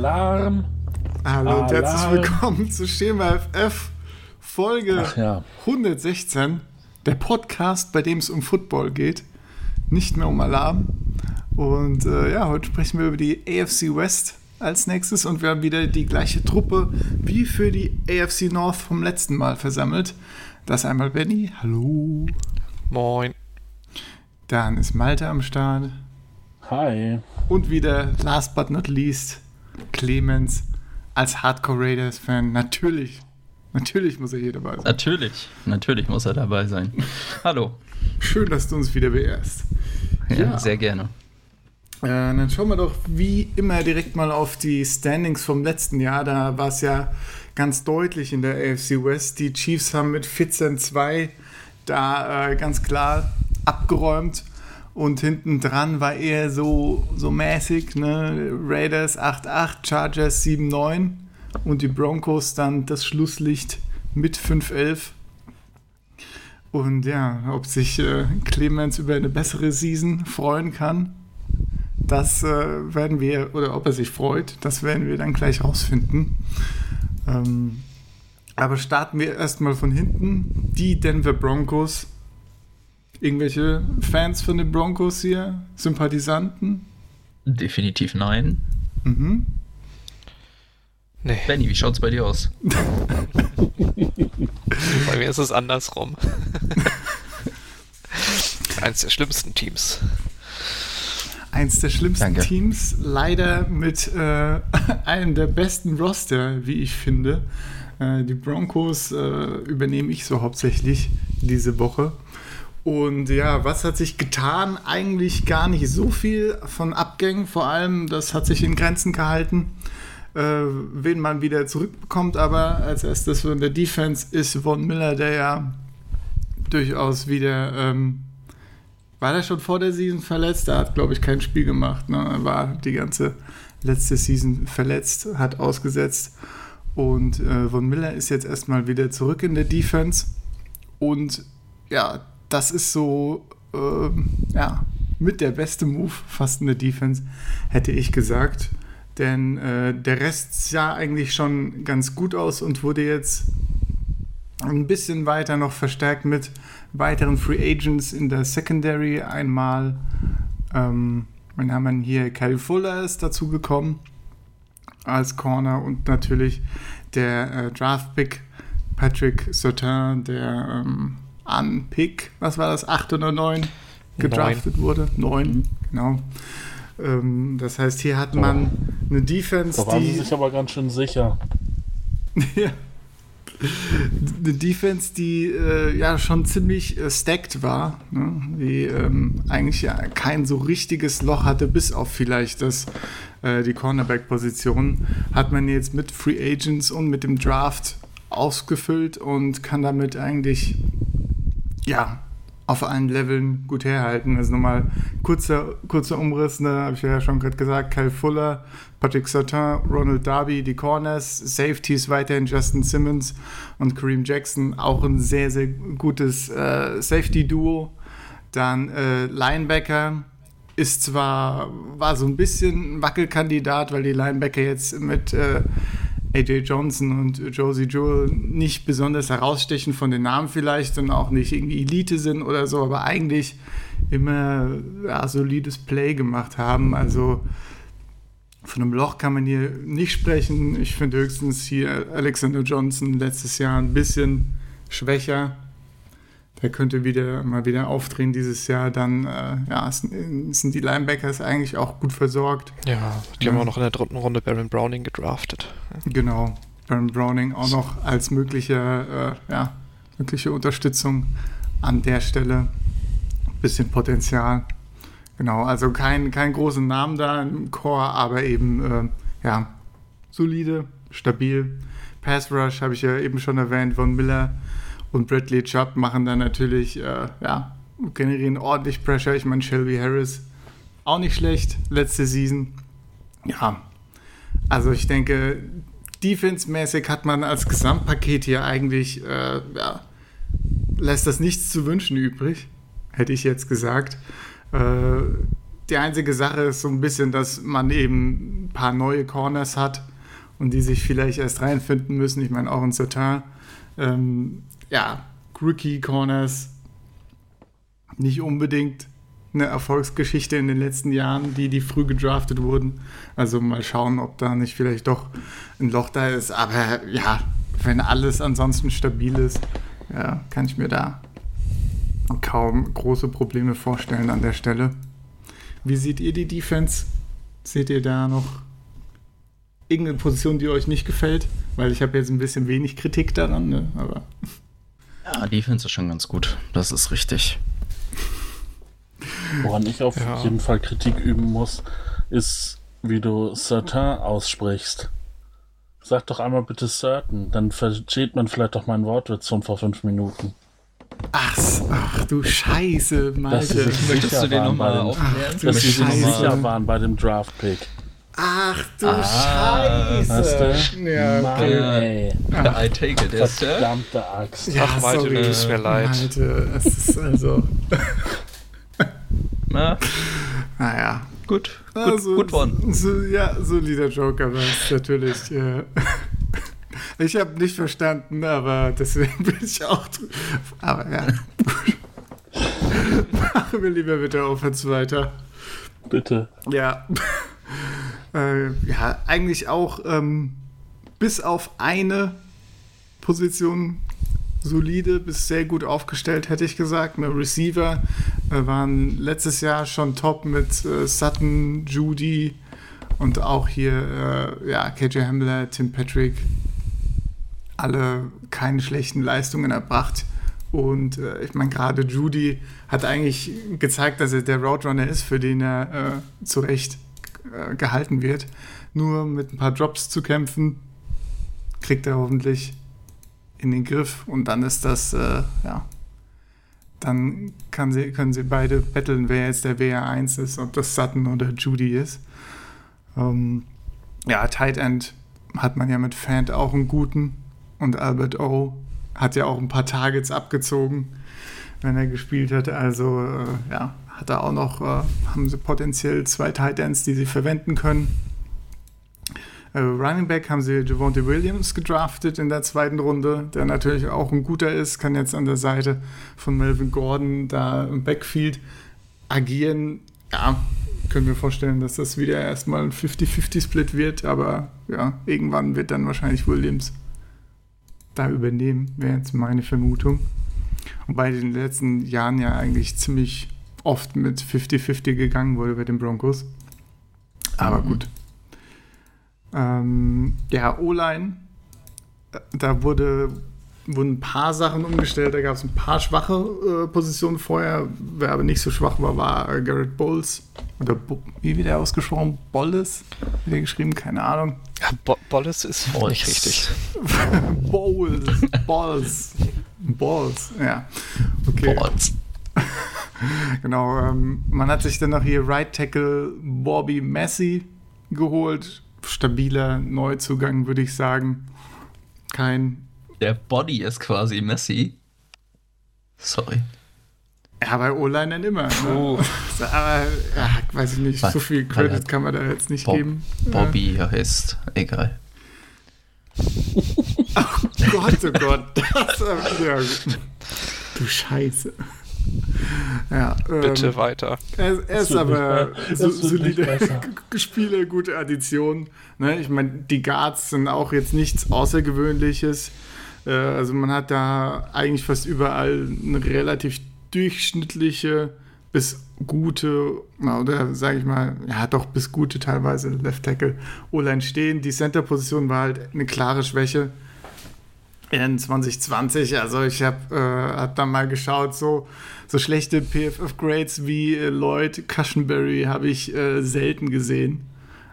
Alarm. Hallo und herzlich willkommen zu Schema FF Folge ja. 116. Der Podcast, bei dem es um Football geht. Nicht mehr um Alarm. Und äh, ja, heute sprechen wir über die AFC West als nächstes und wir haben wieder die gleiche Truppe wie für die AFC North vom letzten Mal versammelt. Das ist einmal Benny. Hallo. Moin. Dann ist Malte am Start. Hi. Und wieder, last but not least, Clemens als Hardcore Raiders-Fan. Natürlich, natürlich muss er hier dabei sein. Natürlich, natürlich muss er dabei sein. Hallo. Schön, dass du uns wieder beehrst. Ja, ja. sehr gerne. Äh, dann schauen wir doch wie immer direkt mal auf die Standings vom letzten Jahr. Da war es ja ganz deutlich in der AFC West. Die Chiefs haben mit 14-2 da äh, ganz klar abgeräumt und hinten dran war eher so, so mäßig, ne? Raiders 8-8, Chargers 7-9 und die Broncos dann das Schlusslicht mit 5-11. Und ja, ob sich äh, Clemens über eine bessere Season freuen kann, das äh, werden wir, oder ob er sich freut, das werden wir dann gleich rausfinden. Ähm, aber starten wir erstmal von hinten. Die Denver Broncos Irgendwelche Fans von den Broncos hier? Sympathisanten? Definitiv nein. Mhm. Nee. Benny, wie schaut's bei dir aus? bei mir ist es andersrum. Eins der schlimmsten Teams. Eins der schlimmsten Danke. Teams, leider mit äh, einem der besten Roster, wie ich finde. Äh, die Broncos äh, übernehme ich so hauptsächlich diese Woche. Und ja, was hat sich getan? Eigentlich gar nicht so viel von Abgängen. Vor allem, das hat sich in Grenzen gehalten, äh, wen man wieder zurückbekommt. Aber als erstes in der Defense ist Von Miller, der ja durchaus wieder. Ähm, war der schon vor der Season verletzt? Er hat, glaube ich, kein Spiel gemacht. Ne? Er war die ganze letzte Season verletzt, hat ausgesetzt. Und äh, Von Miller ist jetzt erstmal wieder zurück in der Defense. Und ja, das ist so, ähm, ja, mit der beste Move fast in der Defense, hätte ich gesagt. Denn äh, der Rest sah eigentlich schon ganz gut aus und wurde jetzt ein bisschen weiter noch verstärkt mit weiteren Free Agents in der Secondary. Einmal, ähm, dann haben wir hier Kyle Fuller ist dazu gekommen als Corner und natürlich der äh, Draft-Pick Patrick Sautin, der ähm, an Pick, was war das, 8 oder 9 gedraftet Neun. wurde? 9, mhm. genau. Ähm, das heißt, hier hat man eine Defense, da waren die... sie sich aber ganz schön sicher. ja. Eine Defense, die äh, ja schon ziemlich äh, stacked war, ne? die ähm, eigentlich ja kein so richtiges Loch hatte, bis auf vielleicht das, äh, die Cornerback-Position, hat man jetzt mit Free Agents und mit dem Draft ausgefüllt und kann damit eigentlich ja, auf allen Leveln gut herhalten. Also nochmal kurzer, kurzer Umriss, ne, habe ich ja schon gerade gesagt, Kyle Fuller, Patrick Sautin, Ronald Darby, die Corners, Safeties weiterhin Justin Simmons und Kareem Jackson, auch ein sehr, sehr gutes äh, Safety-Duo. Dann äh, Linebacker ist zwar, war so ein bisschen ein Wackelkandidat, weil die Linebacker jetzt mit äh, AJ Johnson und Josie Jewell nicht besonders herausstechen von den Namen vielleicht und auch nicht irgendwie Elite sind oder so, aber eigentlich immer ja, solides Play gemacht haben. Also von einem Loch kann man hier nicht sprechen. Ich finde höchstens hier Alexander Johnson letztes Jahr ein bisschen schwächer. Der könnte wieder mal wieder aufdrehen dieses Jahr. Dann äh, ja, sind die Linebackers eigentlich auch gut versorgt. Ja, die ja. haben auch noch in der dritten Runde Baron Browning gedraftet. Genau, Baron Browning auch noch als mögliche, äh, ja, mögliche Unterstützung an der Stelle. Bisschen Potenzial. Genau, also kein, kein großen Namen da im Core, aber eben äh, ja, solide, stabil. Pass Rush habe ich ja eben schon erwähnt, von Miller und Bradley Chubb machen dann natürlich, äh, ja, generieren ordentlich Pressure. Ich meine, Shelby Harris auch nicht schlecht, letzte Season. Ja, also ich denke, defense-mäßig hat man als Gesamtpaket hier eigentlich, äh, ja, lässt das nichts zu wünschen übrig, hätte ich jetzt gesagt. Äh, die einzige Sache ist so ein bisschen, dass man eben ein paar neue Corners hat und die sich vielleicht erst reinfinden müssen. Ich meine, auch in. Ähm, ja, Rookie-Corners nicht unbedingt eine Erfolgsgeschichte in den letzten Jahren, die, die früh gedraftet wurden. Also mal schauen, ob da nicht vielleicht doch ein Loch da ist. Aber ja, wenn alles ansonsten stabil ist, ja, kann ich mir da kaum große Probleme vorstellen an der Stelle. Wie seht ihr die Defense? Seht ihr da noch irgendeine Position, die euch nicht gefällt? Weil ich habe jetzt ein bisschen wenig Kritik daran, ne? aber. Ja, Defense ist schon ganz gut. Das ist richtig. Woran ich auf ja. jeden Fall Kritik üben muss, ist, wie du Certain aussprichst. Sag doch einmal bitte Certain, dann versteht man vielleicht doch meinen Wortwitz von vor fünf Minuten. Ach, ach du Scheiße, Malte. Möchtest du den nochmal aufklären? Dass sie sich sicher waren bei dem Draft-Pick. Ach du ah, Scheiße. Ja, okay. Mann, I take it, yes, Verdammte Axt. Ja, Ach, Malte, sorry. tut mir leid. Malte, es ist also... Na? Naja. Gut, gut, also, gut one. So, ja, solider Joker aber es natürlich. Ja. Ich habe nicht verstanden, aber deswegen bin ich auch. Aber ja. Machen wir lieber bitte Offense weiter. Bitte. Ja. Äh, ja, eigentlich auch ähm, bis auf eine Position solide bis sehr gut aufgestellt, hätte ich gesagt. Eine Receiver äh, waren letztes Jahr schon top mit äh, Sutton, Judy und auch hier äh, ja, KJ Hamler, Tim Patrick. Alle keine schlechten Leistungen erbracht. Und äh, ich meine, gerade Judy hat eigentlich gezeigt, dass er der Roadrunner ist, für den er äh, zu Recht äh, gehalten wird. Nur mit ein paar Drops zu kämpfen, kriegt er hoffentlich in den Griff und dann ist das, äh, ja, dann sie, können sie beide betteln, wer jetzt der WR1 ist, ob das Sutton oder Judy ist. Ähm, ja, Tight End hat man ja mit Fant auch einen guten und Albert O hat ja auch ein paar Targets abgezogen, wenn er gespielt hat. Also äh, ja, hat er auch noch, äh, haben sie potenziell zwei Tight Ends, die sie verwenden können. Äh, Running Back haben sie Javonte Williams gedraftet in der zweiten Runde, der natürlich auch ein guter ist, kann jetzt an der Seite von Melvin Gordon da im Backfield agieren. Ja, können wir vorstellen, dass das wieder erstmal ein 50-50-Split wird, aber ja, irgendwann wird dann wahrscheinlich Williams da übernehmen, wäre jetzt meine Vermutung. Und bei den letzten Jahren ja eigentlich ziemlich oft mit 50-50 gegangen wurde bei den Broncos. Aber mhm. gut, ähm, ja, O-Line, da wurde, wurden ein paar Sachen umgestellt, da gab es ein paar schwache äh, Positionen vorher. Wer aber nicht so schwach war, war äh, Garrett Bowles. Oder Bo wie wird der ausgesprochen? Bolles? Wie der geschrieben? Keine Ahnung. Ja, Bo Bolles ist Bolles. nicht richtig. Bowles. Balls. Balls, ja. Okay. Balls. genau, ähm, man hat sich dann noch hier Right Tackle Bobby Messi geholt stabiler Neuzugang, würde ich sagen. Kein. Der Body ist quasi Messi. Sorry. Ja, bei O-Line dann immer. Ne? Aber, ja, weiß ich nicht, so viel Credit kann man da jetzt nicht Bob, geben. Bobby ja. heißt, egal. oh Gott, oh Gott. Das, ja, du Scheiße. Ja, Bitte ähm, weiter. Er, er ist aber so, solide Spiele, gute Addition. Ne? Ich meine, die Guards sind auch jetzt nichts Außergewöhnliches. Äh, also man hat da eigentlich fast überall eine relativ durchschnittliche bis gute, oder sage ich mal, ja doch bis gute teilweise Left Tackle O-Line stehen. Die Center-Position war halt eine klare Schwäche in 2020. Also ich habe äh, hab dann mal geschaut, so, so schlechte PFF-Grades wie äh, Lloyd Cushenberry habe ich äh, selten gesehen.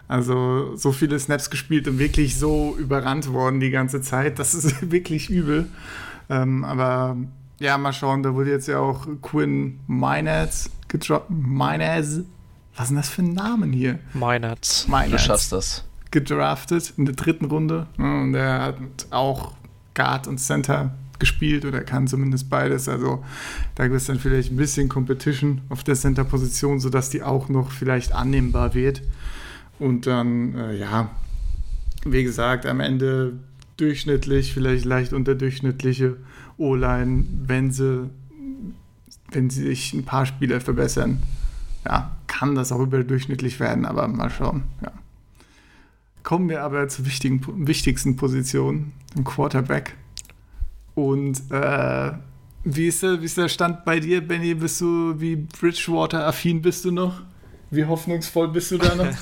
Also so viele Snaps gespielt und wirklich so überrannt worden die ganze Zeit. Das ist wirklich übel. Ähm, aber ja, mal schauen, da wurde jetzt ja auch Quinn Miners gedroppt. Miners? Was ist denn das für ein Name hier? Miners. Du schaffst das. Gedraftet in der dritten Runde. Und er hat auch Guard und Center gespielt oder kann zumindest beides. Also da gibt es dann vielleicht ein bisschen Competition auf der Center-Position, sodass die auch noch vielleicht annehmbar wird. Und dann, äh, ja, wie gesagt, am Ende durchschnittlich, vielleicht leicht unterdurchschnittliche O-Line, wenn sie, wenn sie sich ein paar Spieler verbessern. Ja, kann das auch überdurchschnittlich werden, aber mal schauen. Ja. Kommen wir aber zur wichtigen, wichtigsten Position, dem Quarterback. Und äh, wie, ist der, wie ist der Stand bei dir, Benny? Bist du, wie Bridgewater-affin bist du noch? Wie hoffnungsvoll bist du da noch?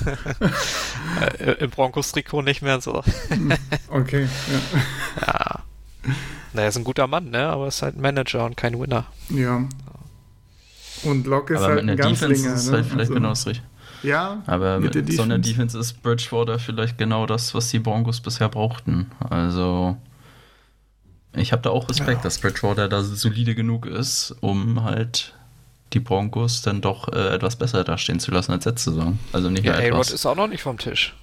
Äh, Im Broncos-Trikot nicht mehr so. Okay, ja. ja. Naja, ist ein guter Mann, ne? Aber ist halt ein Manager und kein Winner. Ja. Und Locke ist Aber halt mit ein einer Defense Ganzlinger. ist es ne? halt vielleicht Also, genau das Richtige. Ja, Aber mit mit, der so einer Defense. Ist Bridgewater vielleicht genau das, was die Broncos bisher brauchten. Also ich habe da auch Respekt, Ja. dass Bridgewater da solide genug ist, um halt die Broncos dann doch äh, etwas besser dastehen zu lassen als letzte Saison. Also nicht Ja, A-Rod etwas. ist auch noch nicht vom Tisch.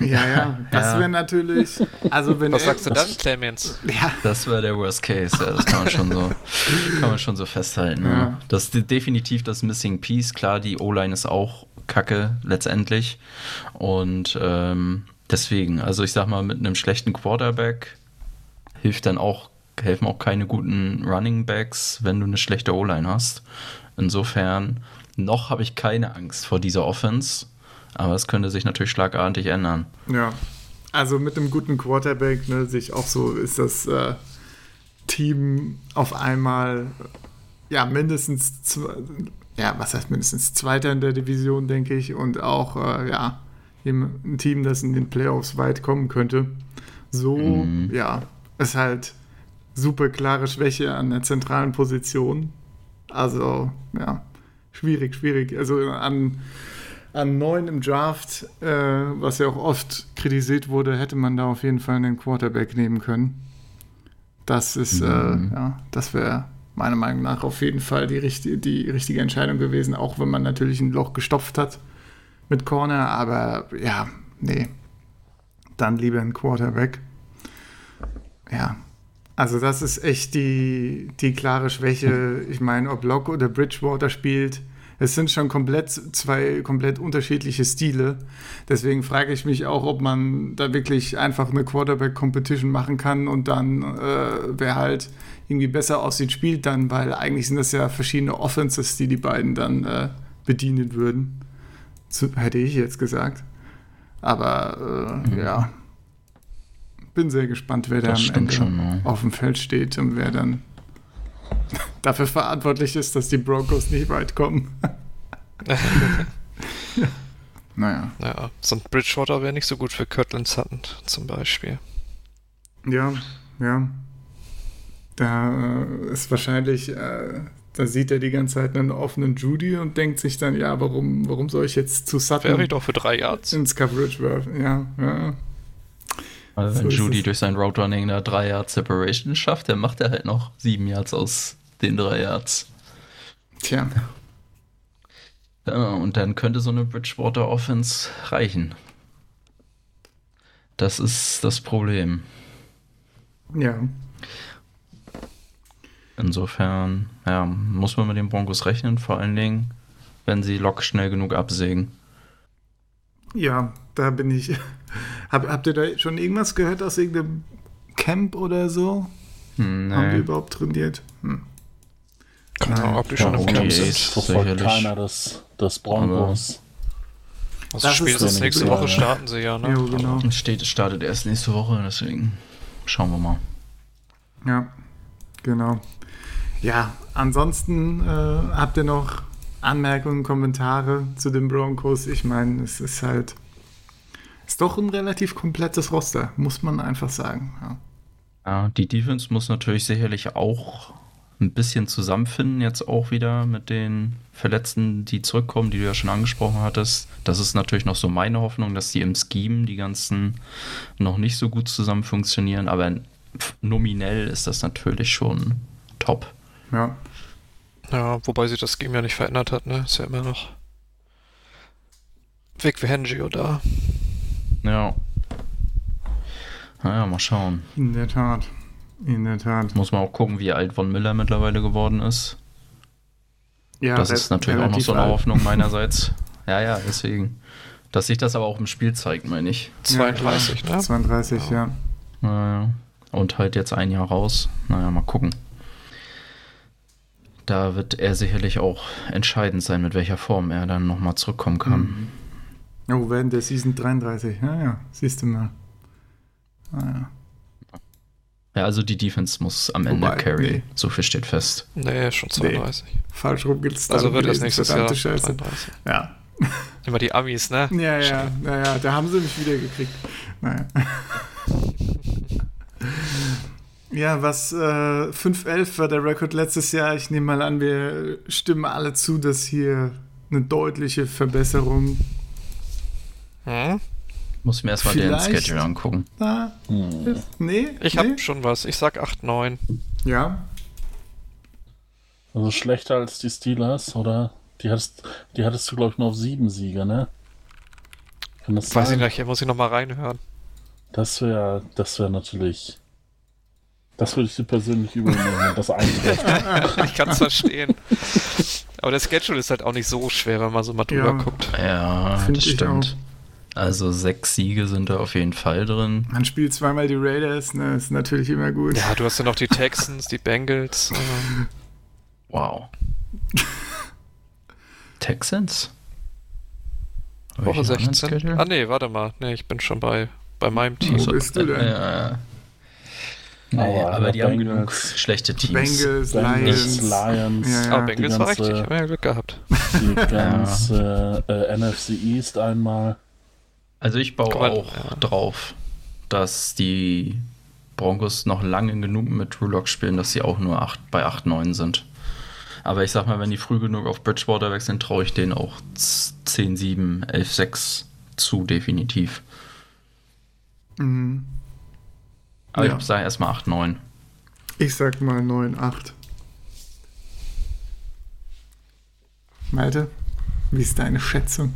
ja, ja. Das Ja. wäre natürlich. Also, wenn Was sagst du dann, Clemens? Ja, Das wäre der Worst Case, ja, das kann man schon so, kann man schon so festhalten. Ja. Das ist de- definitiv das Missing Piece. Klar, die O-Line ist auch kacke letztendlich. Und ähm, deswegen, also ich sag mal, mit einem schlechten Quarterback hilft dann auch, helfen auch keine guten Running Backs, wenn du eine schlechte O-Line hast. Insofern, noch habe ich keine Angst vor dieser Offense, aber es könnte sich natürlich schlagartig ändern. Ja, also mit einem guten Quarterback, ne, sich auch so ist das äh, Team auf einmal ja mindestens zwei, ja, was heißt mindestens Zweiter in der Division, denke ich, und auch äh, ja ein Team, das in den Playoffs weit kommen könnte. So, Mhm. ja, ist halt super klare Schwäche an der zentralen Position. Also, ja, schwierig, schwierig. Also an an neun im Draft, äh, was ja auch oft kritisiert wurde, hätte man da auf jeden Fall einen Quarterback nehmen können. Das ist, Mhm. äh, ja, das wäre meiner Meinung nach auf jeden Fall die, richtige die richtige Entscheidung gewesen, auch wenn man natürlich ein Loch gestopft hat mit Corner, aber ja, nee. Dann lieber ein Quarterback. Ja. Also das ist echt die, die klare Schwäche. Ich meine, ob Locke oder Bridgewater spielt, es sind schon komplett zwei komplett unterschiedliche Stile. Deswegen frage ich mich auch, ob man da wirklich einfach eine Quarterback-Competition machen kann und dann äh, wer halt irgendwie besser aussieht, spielt dann, weil eigentlich sind das ja verschiedene Offenses, die die beiden dann äh, bedienen würden. Zu, hätte ich jetzt gesagt. Aber äh, Mhm. ja, bin sehr gespannt, wer da am Ende schon, auf dem Feld steht und wer dann dafür verantwortlich ist, dass die Broncos nicht weit kommen. naja. Ja, so ein Bridgewater wäre nicht so gut für Kirtland Sutton zum Beispiel. Ja, ja. Da äh, ist wahrscheinlich, äh, da sieht er die ganze Zeit einen offenen Judy und denkt sich dann, ja, warum, warum soll ich jetzt zu Wäre Sutton ich doch für drei Yards. ins Coverage werfen? Ja, ja. Also So wenn ist Judy durch sein Route Running eine 3 Yard Separation schafft, dann macht er halt noch 7 Yards aus den 3 Yards. Tja, Ja, und dann könnte so eine Bridgewater Offense reichen. Das ist das Problem. ja. Insofern, ja, muss man mit den Broncos rechnen, vor allen Dingen, wenn sie Lock schnell genug absägen. Ja, da bin ich. Hab, habt ihr da schon irgendwas gehört aus irgendeinem Camp oder so? Hm, Haben die nee. überhaupt trainiert? Hm. Keine Ahnung, ob die schon im. Camp ist sind. Verfolgt sicherlich. keiner des, des Broncos. Also Das ist spätestens das nächste. Woche starten sie ja, ne? Jo, genau. Es steht, es startet erst nächste Woche, deswegen schauen wir mal. Ja, genau. Ja, ansonsten äh, habt ihr noch Anmerkungen, Kommentare zu den Broncos? Ich meine, es ist halt. Ist doch ein relativ komplettes Roster, muss man einfach sagen. Ja. Ja, die Defense muss natürlich sicherlich auch ein bisschen zusammenfinden, jetzt auch wieder mit den Verletzten, die zurückkommen, die du ja schon angesprochen hattest. Das ist natürlich noch so meine Hoffnung, dass die im Scheme die ganzen noch nicht so gut zusammen funktionieren, aber nominell ist das natürlich schon top. ja. Ja, wobei sich das Game ja nicht verändert hat, ne? Ist ja immer noch Vic Fangio da. Ja. Naja, mal schauen. In der Tat. In der Tat. Muss man auch gucken, wie alt Von Miller mittlerweile geworden ist. Ja, das ist natürlich auch noch so eine alt. Hoffnung meinerseits. Ja, ja, deswegen. Dass sich das aber auch im Spiel zeigt, meine ich. 32, ja, ne? 32, ja. ja. Und halt jetzt ein Jahr raus. Naja, mal gucken. Da wird er sicherlich auch entscheidend sein, mit welcher Form er dann nochmal zurückkommen kann. Mhm. Oh, während der Season 33. Ja, ja, siehst du mal. Ah, ja. Ja, also die Defense muss am Ende Wobei, carry. Nee. So viel steht fest. Nee, schon 32. Nee. Falsch rum gibt's Also wird das nächstes Jahr Scheiße. 33. Ja. Immer die Amis, ne? Ja, ja, naja, da haben sie mich wieder gekriegt. Naja. ja, was äh, 5-11 war der Rekord letztes Jahr. Ich nehme mal an, wir stimmen alle zu, dass hier eine deutliche Verbesserung. Hm? Muss mir erstmal den Schedule angucken. Na, hm. Nee? Ich nee? habe schon was. Ich sag 8-9. Ja. Also schlechter als die Steelers, oder? Die hattest, die hattest du, glaube ich, nur auf sieben Siege, ne? Kann das Weiß sein? ich nicht, muss ich nochmal reinhören. Das wäre das wäre natürlich. Das würde ich dir persönlich übernehmen, das eintrifft. ich kann es verstehen. Aber der Schedule ist halt auch nicht so schwer, wenn man so mal drüber ja. guckt. Ja, Find das stimmt. Also sechs Siege sind da auf jeden Fall drin. Man spielt zweimal die Raiders, ne? Ist natürlich immer gut. Ja, du hast ja noch die Texans, die Bengals. Ähm. Wow. Texans? Woche 16. Ah nee, warte mal. Nee, ich bin schon bei, bei meinem Team. Wo bist du denn? Äh, Nee, aber, aber die Bengals, haben genug schlechte Teams. Bengals, Lions. Lions. Ja, ja. Aber Bengals war richtig, ich habe ja Glück gehabt. Die ganze äh, NFC East einmal. Also ich baue mal, auch ja. drauf, dass die Broncos noch lange genug mit True Lock spielen, dass sie auch nur 8, bei 8-9 sind. Aber ich sag mal, wenn die früh genug auf Bridgewater wechseln, traue ich denen auch 10-7, 11-6 zu, definitiv. Mhm. Aber ja. ich sage erstmal 8-9. Ich sag mal 9-8. Malte, wie ist deine Schätzung?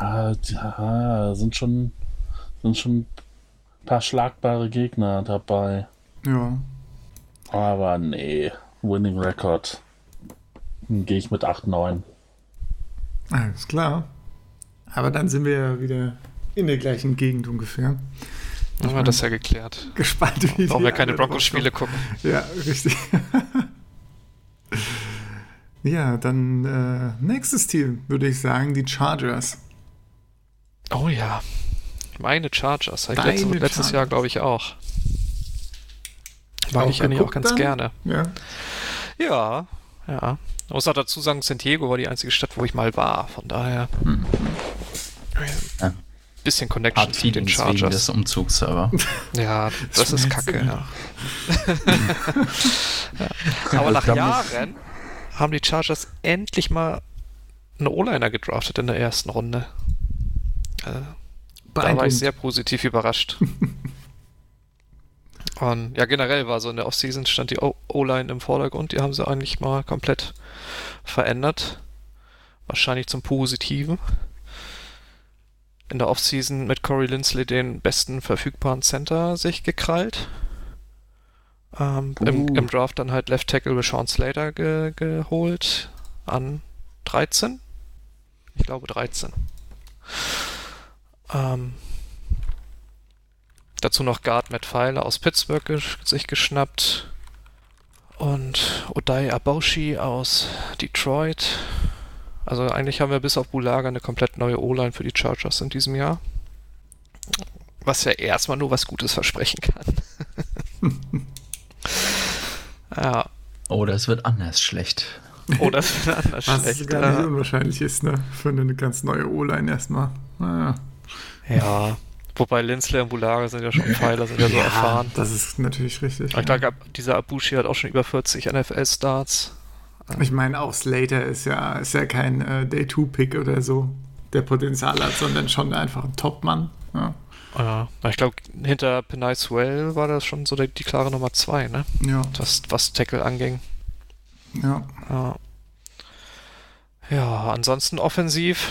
Ja, ja, sind schon, sind schon ein paar schlagbare Gegner dabei. Ja. Aber nee, Winning Record. Gehe ich mit 8-9. Alles klar. Aber dann sind wir ja wieder in der gleichen Gegend ungefähr. Haben wir das ja geklärt. Gespannt, wie Warum wir keine Broncos-Spiele gucken. Ja, richtig. ja, dann äh, nächstes Team, würde ich sagen, die Chargers. Oh ja. Meine Chargers. Letztes, letztes Chargers. Jahr, glaube ich, auch. Mag auch ich eigentlich auch ganz dann? gerne. Ja. Ja, ja. Ich muss auch dazu sagen, San Diego war die einzige Stadt, wo ich mal war. Von daher. Hm. Ja. Bisschen Connection zu den Chargers. Wegen des Umzugs aber. Ja, das, ist kacke, ja. ja. Aber nach Jahren haben die Chargers endlich mal einen O-Liner gedraftet in der ersten Runde. Da war ich sehr positiv überrascht. Und ja, generell war so in der Offseason stand die O-Line im Vordergrund. Die haben sie eigentlich mal komplett verändert. Wahrscheinlich zum Positiven. In der Offseason mit Corey Lindsley den besten verfügbaren Center sich gekrallt. Ähm, uh. im, im, Draft dann halt Left Tackle Sean Slater ge geholt an 13. Ich glaube 13. Ähm, Dazu noch Guard Matt Pfeiler aus Pittsburgh gesch sich geschnappt. Und Odai Aboshi aus Detroit. Also eigentlich haben wir bis auf Bulaga eine komplett neue O-Line für die Chargers in diesem Jahr. Was ja erstmal nur was Gutes versprechen kann. ja. Oder es wird anders schlecht. Oder es wird anders was schlecht. Was gar nicht unwahrscheinlich ist, ne? Für eine ganz neue O-Line erstmal. Naja. Ja. Wobei Lindsley und Bulaga sind ja schon Pfeiler, sind ja, ja so erfahren. Das ist natürlich richtig. Ich glaube, dieser Abushi hat auch schon über 40 NFL-Starts. Ich meine, auch Slater ist ja, ist ja kein äh, Day-2-Pick oder so, der Potenzial hat, sondern schon einfach ein Top-Mann. Ja. ja. ich glaube, hinter Penay Swell war das schon so die, die klare Nummer 2, ne? Ja. Was, was Tackle anging. Ja. ja. Ja, ansonsten offensiv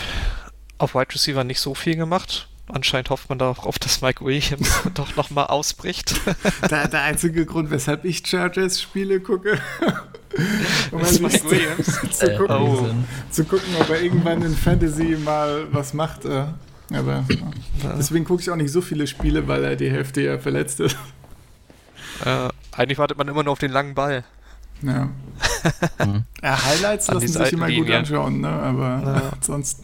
auf Wide Receiver nicht so viel gemacht Anscheinend hofft man darauf, dass Mike Williams doch nochmal ausbricht. Der, der, einzige Grund, weshalb ich Chargers-Spiele gucke, um ist Mike Williams. zu, gucken, oh. zu gucken, ob er irgendwann in Fantasy mal was macht. Äh. Aber deswegen gucke ich auch nicht so viele Spiele, weil er die Hälfte ja verletzt ist. Äh, eigentlich wartet man immer nur auf den langen Ball. Ja. ja Highlights lassen sich immer gut anschauen, ne? aber ja. sonst.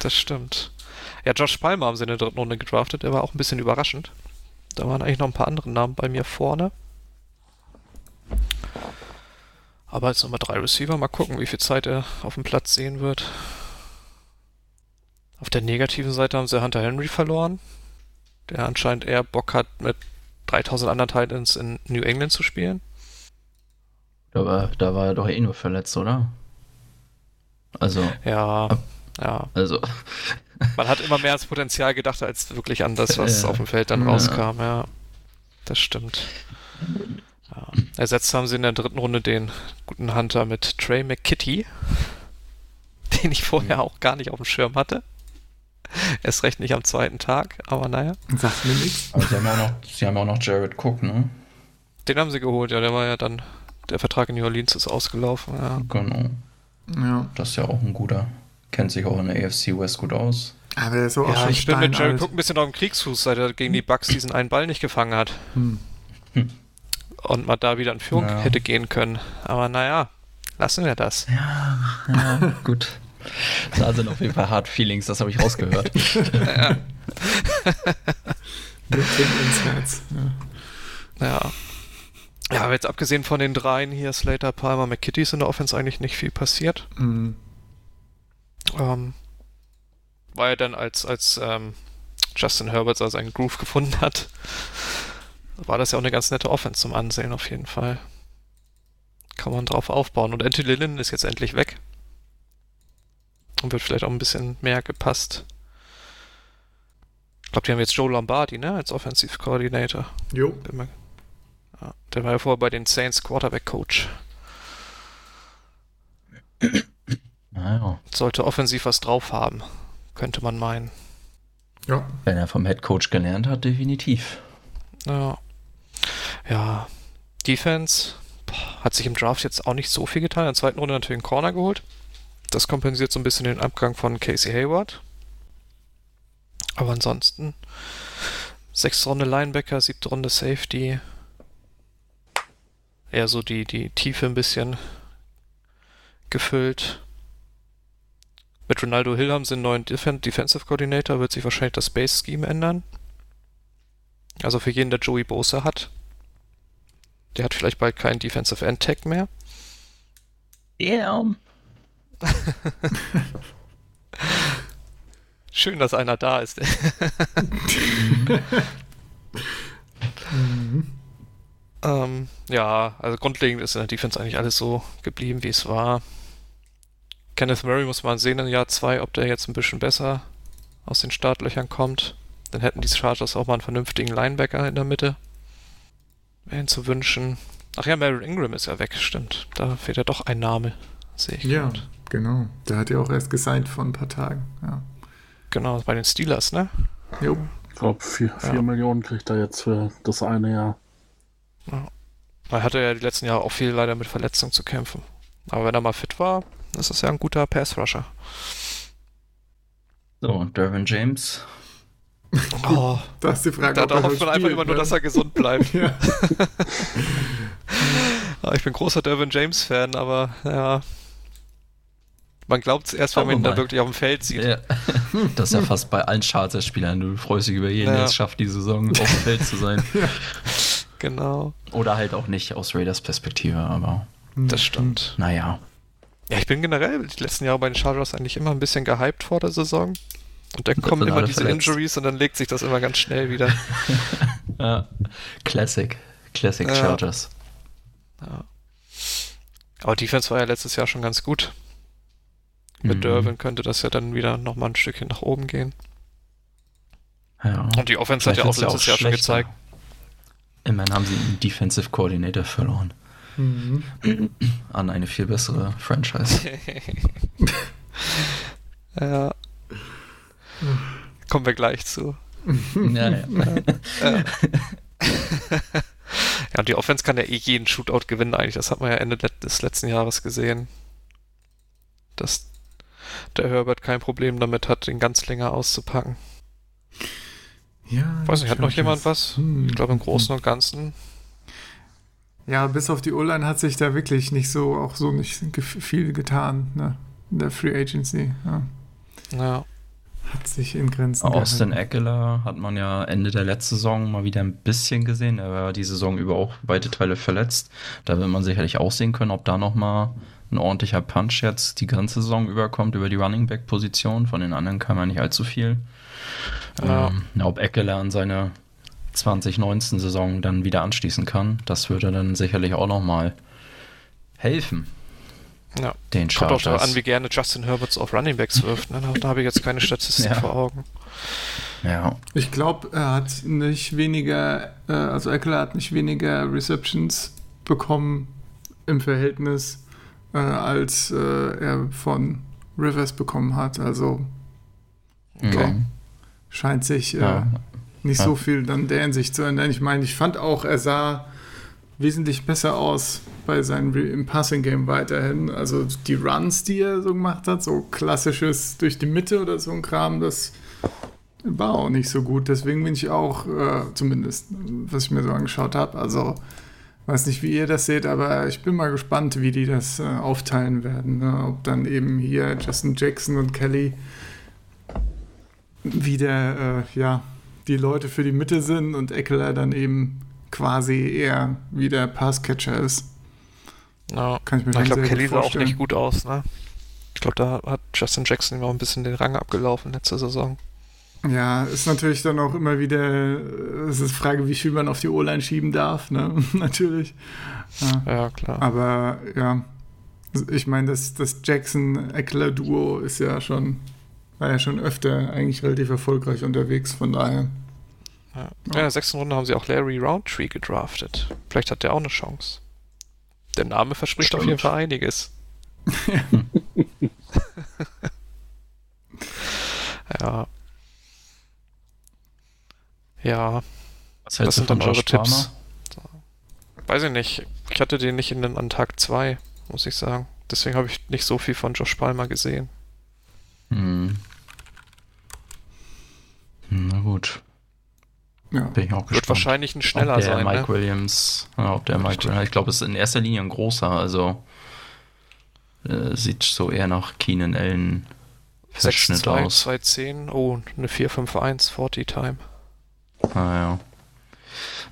Das stimmt. Ja, Josh Palmer haben sie in der dritten Runde gedraftet. Der war auch ein bisschen überraschend. Da waren eigentlich noch ein paar andere Namen bei mir vorne. Aber als Nummer 3 Receiver, mal gucken, wie viel Zeit er auf dem Platz sehen wird. Auf der negativen Seite haben sie Hunter Henry verloren, der anscheinend eher Bock hat, mit 3000 anderen Titans in New England zu spielen. Da war, da war er doch eh nur verletzt, oder? Also. Ja, ja. Also. Man hat immer mehr ans Potenzial gedacht, als wirklich an das, was ja. auf dem Feld dann ja. rauskam, ja. Das stimmt. Ja. Ersetzt haben sie in der dritten Runde den guten Hunter mit Trey McKitty, den ich vorher auch gar nicht auf dem Schirm hatte. Erst recht nicht am zweiten Tag, aber naja. Sagt mir nichts. Aber sie haben auch noch, sie haben auch noch Jared Cook, ne? Den haben sie geholt, ja, der war ja dann, der Vertrag in New Orleans ist ausgelaufen, ja. Genau. Ja. Das ist ja auch ein guter. Kennt sich auch in der AFC West gut aus. Aber so auch ja, ich bin mit Jared Cook ein bisschen auf dem Kriegsfuß, seit er gegen die Bucks diesen einen Ball nicht gefangen hat. Hm. Hm. Und man da wieder in Führung ja. hätte gehen können. Aber naja, lassen wir das. Ja, ja gut. Da sind auf jeden Fall Hard Feelings, das habe ich rausgehört. ja. ins Herz. Ja. ja. Ja, aber jetzt abgesehen von den dreien hier, Slater, Palmer, McKitty, ist in der Offense eigentlich nicht viel passiert. Mhm. Ähm, war ja dann, als, als ähm, Justin Herbert so seinen Groove gefunden hat, war das ja auch eine ganz nette Offense zum Ansehen auf jeden Fall. Kann man drauf aufbauen. Und Anthony Lillen ist jetzt endlich weg. Und wird vielleicht auch ein bisschen mehr gepasst. Ich glaube, die haben jetzt Joe Lombardi, ne, als Offensive Coordinator. Jo. Der war ja vorher bei den Saints Quarterback Coach. Naja. Sollte offensiv was drauf haben, könnte man meinen. Ja. Wenn er vom Head Coach gelernt hat, definitiv. Ja. Ja. Defense boah, hat sich im Draft jetzt auch nicht so viel getan. In der zweiten Runde natürlich einen Corner geholt. Das kompensiert so ein bisschen den Abgang von Casey Hayward. Aber ansonsten sechste Runde Linebacker, siebte Runde Safety. Eher so die, die Tiefe ein bisschen gefüllt. Mit Ronaldo Hill haben sie einen neuen Def Defensive Coordinator, wird sich wahrscheinlich das Base Scheme ändern. Also für jeden, der Joey Bosa hat. Der hat vielleicht bald keinen Defensive End Tag mehr. Damn. Schön, dass einer da ist. mhm. ähm, ja, also grundlegend ist in der Defense eigentlich alles so geblieben, wie es war. Kenneth Murray muss man sehen in Jahr 2, ob der jetzt ein bisschen besser aus den Startlöchern kommt. Dann hätten die Chargers auch mal einen vernünftigen Linebacker in der Mitte. Wäre ihn zu wünschen. Ach ja, Meryl Ingram ist ja weg, stimmt. Da fehlt ja doch ein Name, sehe ich. Ja, grad. genau. Der hat ja auch erst gesigned vor ein paar Tagen. Ja. Genau, bei den Steelers, ne? Jo. Ich glaube, 4 ja. Millionen kriegt er jetzt für das eine Jahr. Ja. Er hatte ja die letzten Jahre auch viel leider mit Verletzungen zu kämpfen. Aber wenn er mal fit war, das ist ja ein guter Pass-Rusher. So, Dervin James. Oh, das ist die Frage. Da, da hofft man einfach immer nur, dass er gesund bleibt. ja. ich bin großer Dervin James-Fan, aber ja. Man glaubt es erst, wenn man ihn dann wirklich auf dem Feld sieht. Ja. Das ist ja fast bei allen Chargers-Spielern. Du freust dich über jeden, ja. der es schafft, die Saison auf dem Feld zu sein. Genau. Oder halt auch nicht aus Raiders Perspektive, aber. Das stimmt. Naja. Ja, ich bin generell die letzten Jahre bei den Chargers eigentlich immer ein bisschen gehypt vor der Saison. Und dann kommen immer diese verletzt. Injuries und dann legt sich das immer ganz schnell wieder. ja. Classic. Classic ja. Chargers. Ja. Aber Defense war ja letztes Jahr schon ganz gut. Mit mhm. Derwin könnte das ja dann wieder nochmal ein Stückchen nach oben gehen. Ja. Und die Offense Vielleicht hat ja auch letztes auch Jahr schon gezeigt. Immerhin haben sie einen Defensive Coordinator verloren. Mhm. An eine viel bessere Franchise. ja. Kommen wir gleich zu. ja, ja. ja, und die Offense kann ja eh jeden Shootout gewinnen eigentlich. Das hat man ja Ende des letzten Jahres gesehen. Dass der Herbert kein Problem damit hat, den ganz länger auszupacken. Ja. Weiß nicht, hat noch jemand was? Hm. Ich glaube im Großen und Ganzen. Ja, bis auf die O-Line hat sich da wirklich nicht so, auch so nicht viel getan, ne? In der Free Agency. Ja. ja. Hat sich in Grenzen Austin Eckler hat man ja Ende der letzten Saison mal wieder ein bisschen gesehen. Er war die Saison über auch weite Teile verletzt. Da wird man sicherlich auch sehen können, ob da nochmal ein ordentlicher Punch jetzt die ganze Saison überkommt über die Running Back Position. Von den anderen kam ja nicht allzu viel. Ja. Ähm, ob Eckler an seine 2019 Saison dann wieder anschließen kann, das würde dann sicherlich auch nochmal helfen. Ja. Den Kommt auch darauf an, wie gerne Justin Herberts auf Running Backs wirft. Ne? Da habe ich jetzt keine Statistik ja. vor Augen. Ja. Ich glaube, er hat nicht weniger, äh, also Eckler hat nicht weniger Receptions bekommen im Verhältnis, äh, als äh, er von Rivers bekommen hat. Also okay. scheint sich ja. Nicht ja. so viel dann der Hinsicht zu ändern. Ich meine, ich fand auch, er sah wesentlich besser aus bei seinem im Passing Game weiterhin. Also die Runs, die er so gemacht hat, so klassisches durch die Mitte oder so ein Kram, das war auch nicht so gut. Deswegen bin ich auch, äh, zumindest, was ich mir so angeschaut habe, also weiß nicht, wie ihr das seht, aber ich bin mal gespannt, wie die das äh, aufteilen werden. Ne? Ob dann eben hier Justin Jackson und Kelly wieder, äh, ja, die Leute für die Mitte sind und Eckler dann eben quasi eher wie der Passcatcher ist. Ja. Kann ich mir ich glaube, Kelly sah auch nicht gut aus, ne? Ich glaube, da hat Justin Jackson immer ein bisschen den Rang abgelaufen letzte Saison. Ja, ist natürlich dann auch immer wieder, es ist Frage, wie viel man auf die O-Line schieben darf, ne? natürlich. Ja, ja, klar. Aber ja, ich meine, das, das Jackson-Eckler-Duo ist ja schon, war ja schon öfter eigentlich relativ erfolgreich unterwegs, von daher. Ja. ja. In der sechsten Runde haben sie auch Larry Roundtree gedraftet. Vielleicht hat der auch eine Chance. Der Name verspricht Stimmt. auf jeden Fall einiges. ja. Ja. Was, Was sind dann eure Tipps? Weiß ich nicht. Ich hatte den nicht in den, an Tag 2, muss ich sagen. Deswegen habe ich nicht so viel von Josh Palmer gesehen. Hm. Na gut. Ja. Bin ich auch gespannt. Wird wahrscheinlich ein schneller ob der sein. Mike ne? Williams, ja, ob der Mike Williams, ich glaube, es ist in erster Linie ein großer, also äh, sieht so eher nach Keenan Allen Verschnitt 6, 2, aus. 210, oh, eine 451 40 Time. Ah ja.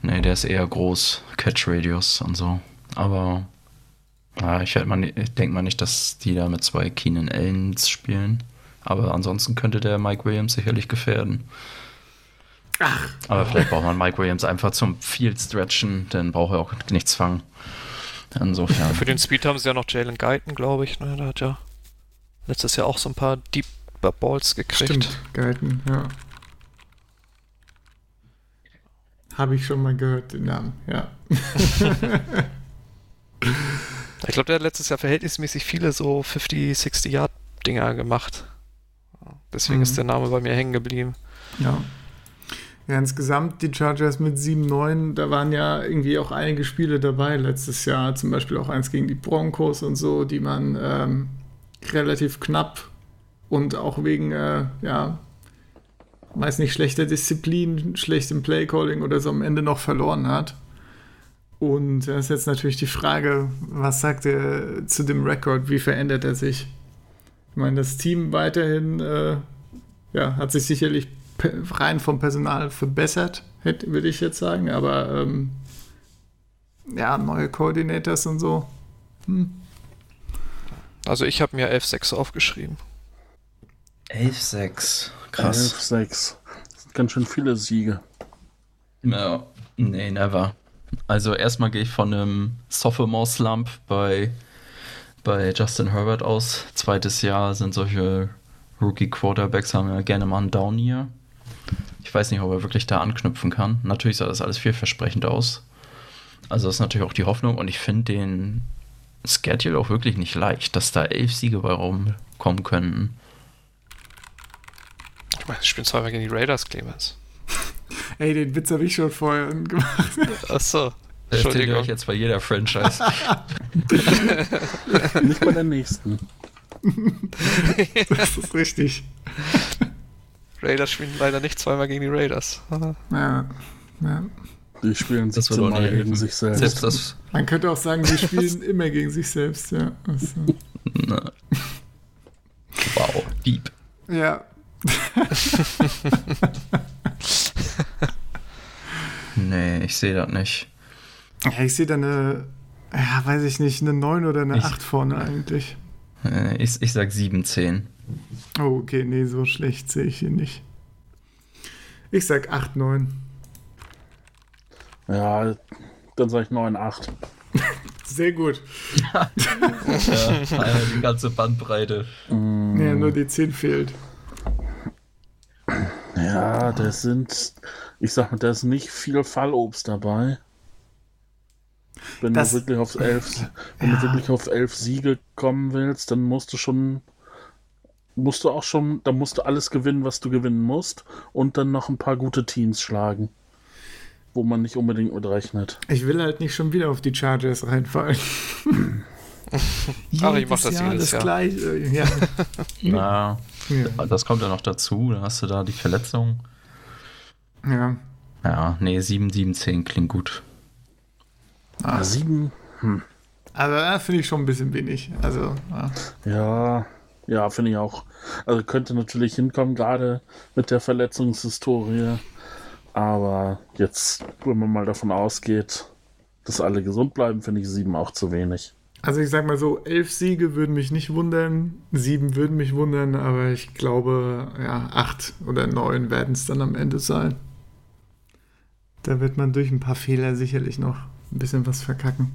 Nee, der ist eher groß, Catch Radius und so. Aber ja, ich, ich denke mal nicht, dass die da mit zwei Keenan Allens spielen. Aber ansonsten könnte der Mike Williams sicherlich gefährden. Ach. Aber vielleicht braucht man Mike Williams einfach zum Field stretchen, dann braucht er auch nichts fangen. Insofern. Für den Speed haben sie ja noch Jalen Guyton, glaube ich. Ne? Der hat ja letztes Jahr auch so ein paar Deep Balls gekriegt. Stimmt, Guyton, ja. Habe ich schon mal gehört, den Namen, ja. ich glaube, der hat letztes Jahr verhältnismäßig viele so 50, 60 Yard Dinger gemacht. Deswegen mhm. ist der Name bei mir hängen geblieben. Ja. Ja, insgesamt die Chargers mit 7-9, da waren ja irgendwie auch einige Spiele dabei letztes Jahr, zum Beispiel auch eins gegen die Broncos und so, die man ähm, relativ knapp und auch wegen, äh, ja, weiß nicht, schlechter Disziplin, schlechtem Playcalling oder so am Ende noch verloren hat. Und da ist jetzt natürlich die Frage, was sagt er zu dem Rekord, wie verändert er sich? Ich meine, das Team weiterhin äh, ja, hat sich sicherlich rein vom Personal verbessert, würde ich jetzt sagen. Aber ähm, ja, neue Coordinators und so. Hm. Also ich habe mir 11-6 aufgeschrieben. 11-6, krass. 11-6. Ganz schön viele Siege. Ja, nee, never. Also erstmal gehe ich von einem Sophomore-Slump bei, bei Justin Herbert aus. Zweites Jahr sind solche Rookie-Quarterbacks haben ja gerne mal einen Down hier. Ich weiß nicht, ob er wirklich da anknüpfen kann. Natürlich sah das alles vielversprechend aus. Also das ist natürlich auch die Hoffnung und ich finde den Schedule auch wirklich nicht leicht, dass da elf Siege bei rumkommen könnten. Ich meine, ich spielen zweimal gegen die Raiders, Clemens. Ey, den Witz habe ich schon vorher gemacht. Ach so. Entschuldigung. ich jetzt bei jeder Franchise. Nicht bei der nächsten. das ist richtig. Raiders spielen leider nicht zweimal gegen die Raiders. ja, ja. Die spielen sich mal gegen sich selbst. selbst das Man könnte auch sagen, die spielen immer gegen sich selbst, ja. Also. Wow, deep. Ja. nee, ich sehe das nicht. Ja, ich sehe da eine, ja, weiß ich nicht, eine 9 oder eine ich, 8 vorne eigentlich. Äh, ich, ich sag 7, 10. Oh, okay, nee, so schlecht sehe ich ihn nicht. Ich sag 8, 9. Ja, dann sag ich 9, 8. Sehr gut. ja, die ganze Bandbreite. Mm. Ja, nur die 10 fehlt. Ja, das sind, ich sag mal, da ist nicht viel Fallobst dabei. Wenn das, du wirklich auf elf, wenn ja. du wirklich auf elf Siege kommen willst, dann musst du schon, musst du auch schon, dann musst du alles gewinnen, was du gewinnen musst, und dann noch ein paar gute Teams schlagen, wo man nicht unbedingt mit rechnet. Ich will halt nicht schon wieder auf die Chargers reinfallen. Aber ich mach das Jahr jedes das Jahr. Gleiche. Ja. Na, ja. das kommt ja noch dazu. Dann hast du da die Verletzung. Ja. Ja, nee, 7, 7, 10 klingt gut. Ah, sieben. Hm. Also, da finde ich schon ein bisschen wenig. Also, ja. Ja, ja finde ich auch. Also, könnte natürlich hinkommen, gerade mit der Verletzungshistorie. Aber jetzt, wenn man mal davon ausgeht, dass alle gesund bleiben, finde ich sieben auch zu wenig. Also ich sag mal so, elf Siege würden mich nicht wundern, sieben würden mich wundern, aber ich glaube, ja, acht oder neun werden es dann am Ende sein. Da wird man durch ein paar Fehler sicherlich noch ein bisschen was verkacken.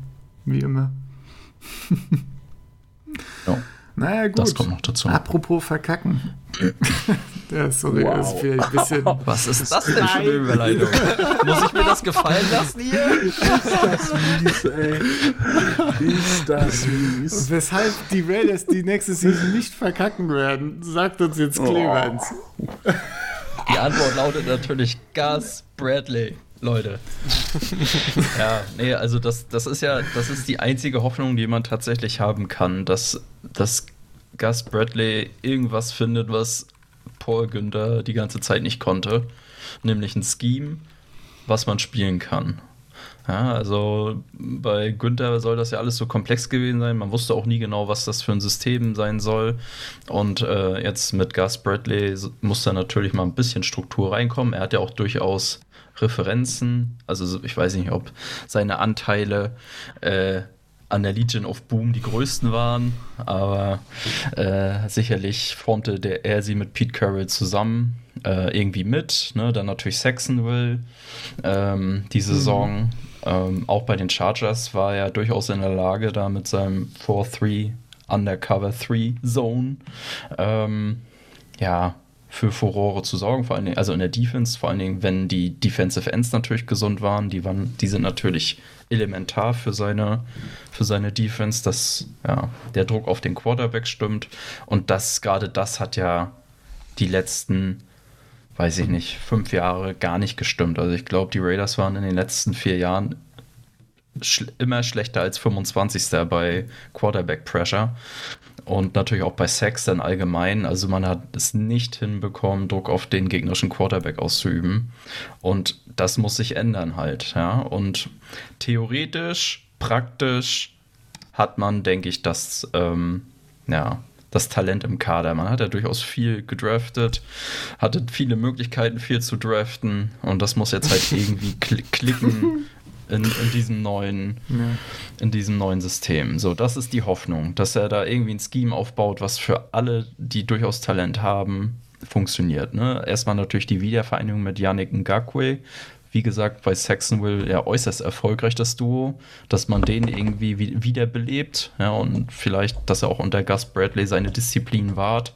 Wie immer. ja. Naja, gut. Das kommt noch dazu. Apropos verkacken. ja, sorry, wow. das ist vielleicht ein bisschen. Was ist das denn für eine Überleitung? Muss ich mir das gefallen lassen hier? Ist das mies, ey. Ist das mies. Weshalb die Raiders die nächste Season nicht verkacken werden, sagt uns jetzt Clemens. Oh. Die Antwort lautet natürlich Gus Bradley. Leute. ja, nee, also das, das ist ja, das ist die einzige Hoffnung, die man tatsächlich haben kann, dass, dass Gus Bradley irgendwas findet, was Paul Günther die ganze Zeit nicht konnte. Nämlich ein Scheme, was man spielen kann. Ja, also bei Günther soll das ja alles so komplex gewesen sein. Man wusste auch nie genau, was das für ein System sein soll. Und äh, jetzt mit Gus Bradley muss da natürlich mal ein bisschen Struktur reinkommen. Er hat ja auch durchaus Referenzen. Also ich weiß nicht, ob seine Anteile äh, an der Legion of Boom die größten waren, aber äh, sicherlich formte der, er sie mit Pete Carroll zusammen äh, irgendwie mit. Ne? Dann natürlich Saxonville ähm, die Saison. Ähm, auch bei den Chargers war er durchaus in der Lage, da mit seinem 4-3 Undercover 3 Zone ähm, ja, für Furore zu sorgen, vor allen Dingen, also in der Defense, vor allen Dingen, wenn die Defensive Ends natürlich gesund waren, die waren, die sind natürlich elementar für seine, für seine Defense, dass ja, der Druck auf den Quarterback stimmt. Und das, gerade das hat ja die letzten, weiß ich nicht, fünf Jahre gar nicht gestimmt. Also ich glaube, die Raiders waren in den letzten vier Jahren schl immer schlechter als 25. bei Quarterback Pressure und natürlich auch bei Sex dann allgemein. Also man hat es nicht hinbekommen, Druck auf den gegnerischen Quarterback auszuüben. Und das muss sich ändern halt. Ja? Und theoretisch, praktisch hat man, denke ich, das, ähm, ja, das Talent im Kader. Man hat ja durchaus viel gedraftet, hatte viele Möglichkeiten, viel zu draften. Und das muss jetzt halt irgendwie klicken in, in diesem neuen, ja. in diesem neuen System. So, das ist die Hoffnung, dass er da irgendwie ein Scheme aufbaut, was für alle, die durchaus Talent haben, funktioniert. Ne? Erstmal natürlich die Wiedervereinigung mit Yannick Ngakwe. Wie gesagt, bei Saxonville ja äußerst erfolgreich das Duo, dass man den irgendwie wiederbelebt ja, und vielleicht, dass er auch unter Gus Bradley seine Disziplin wahrt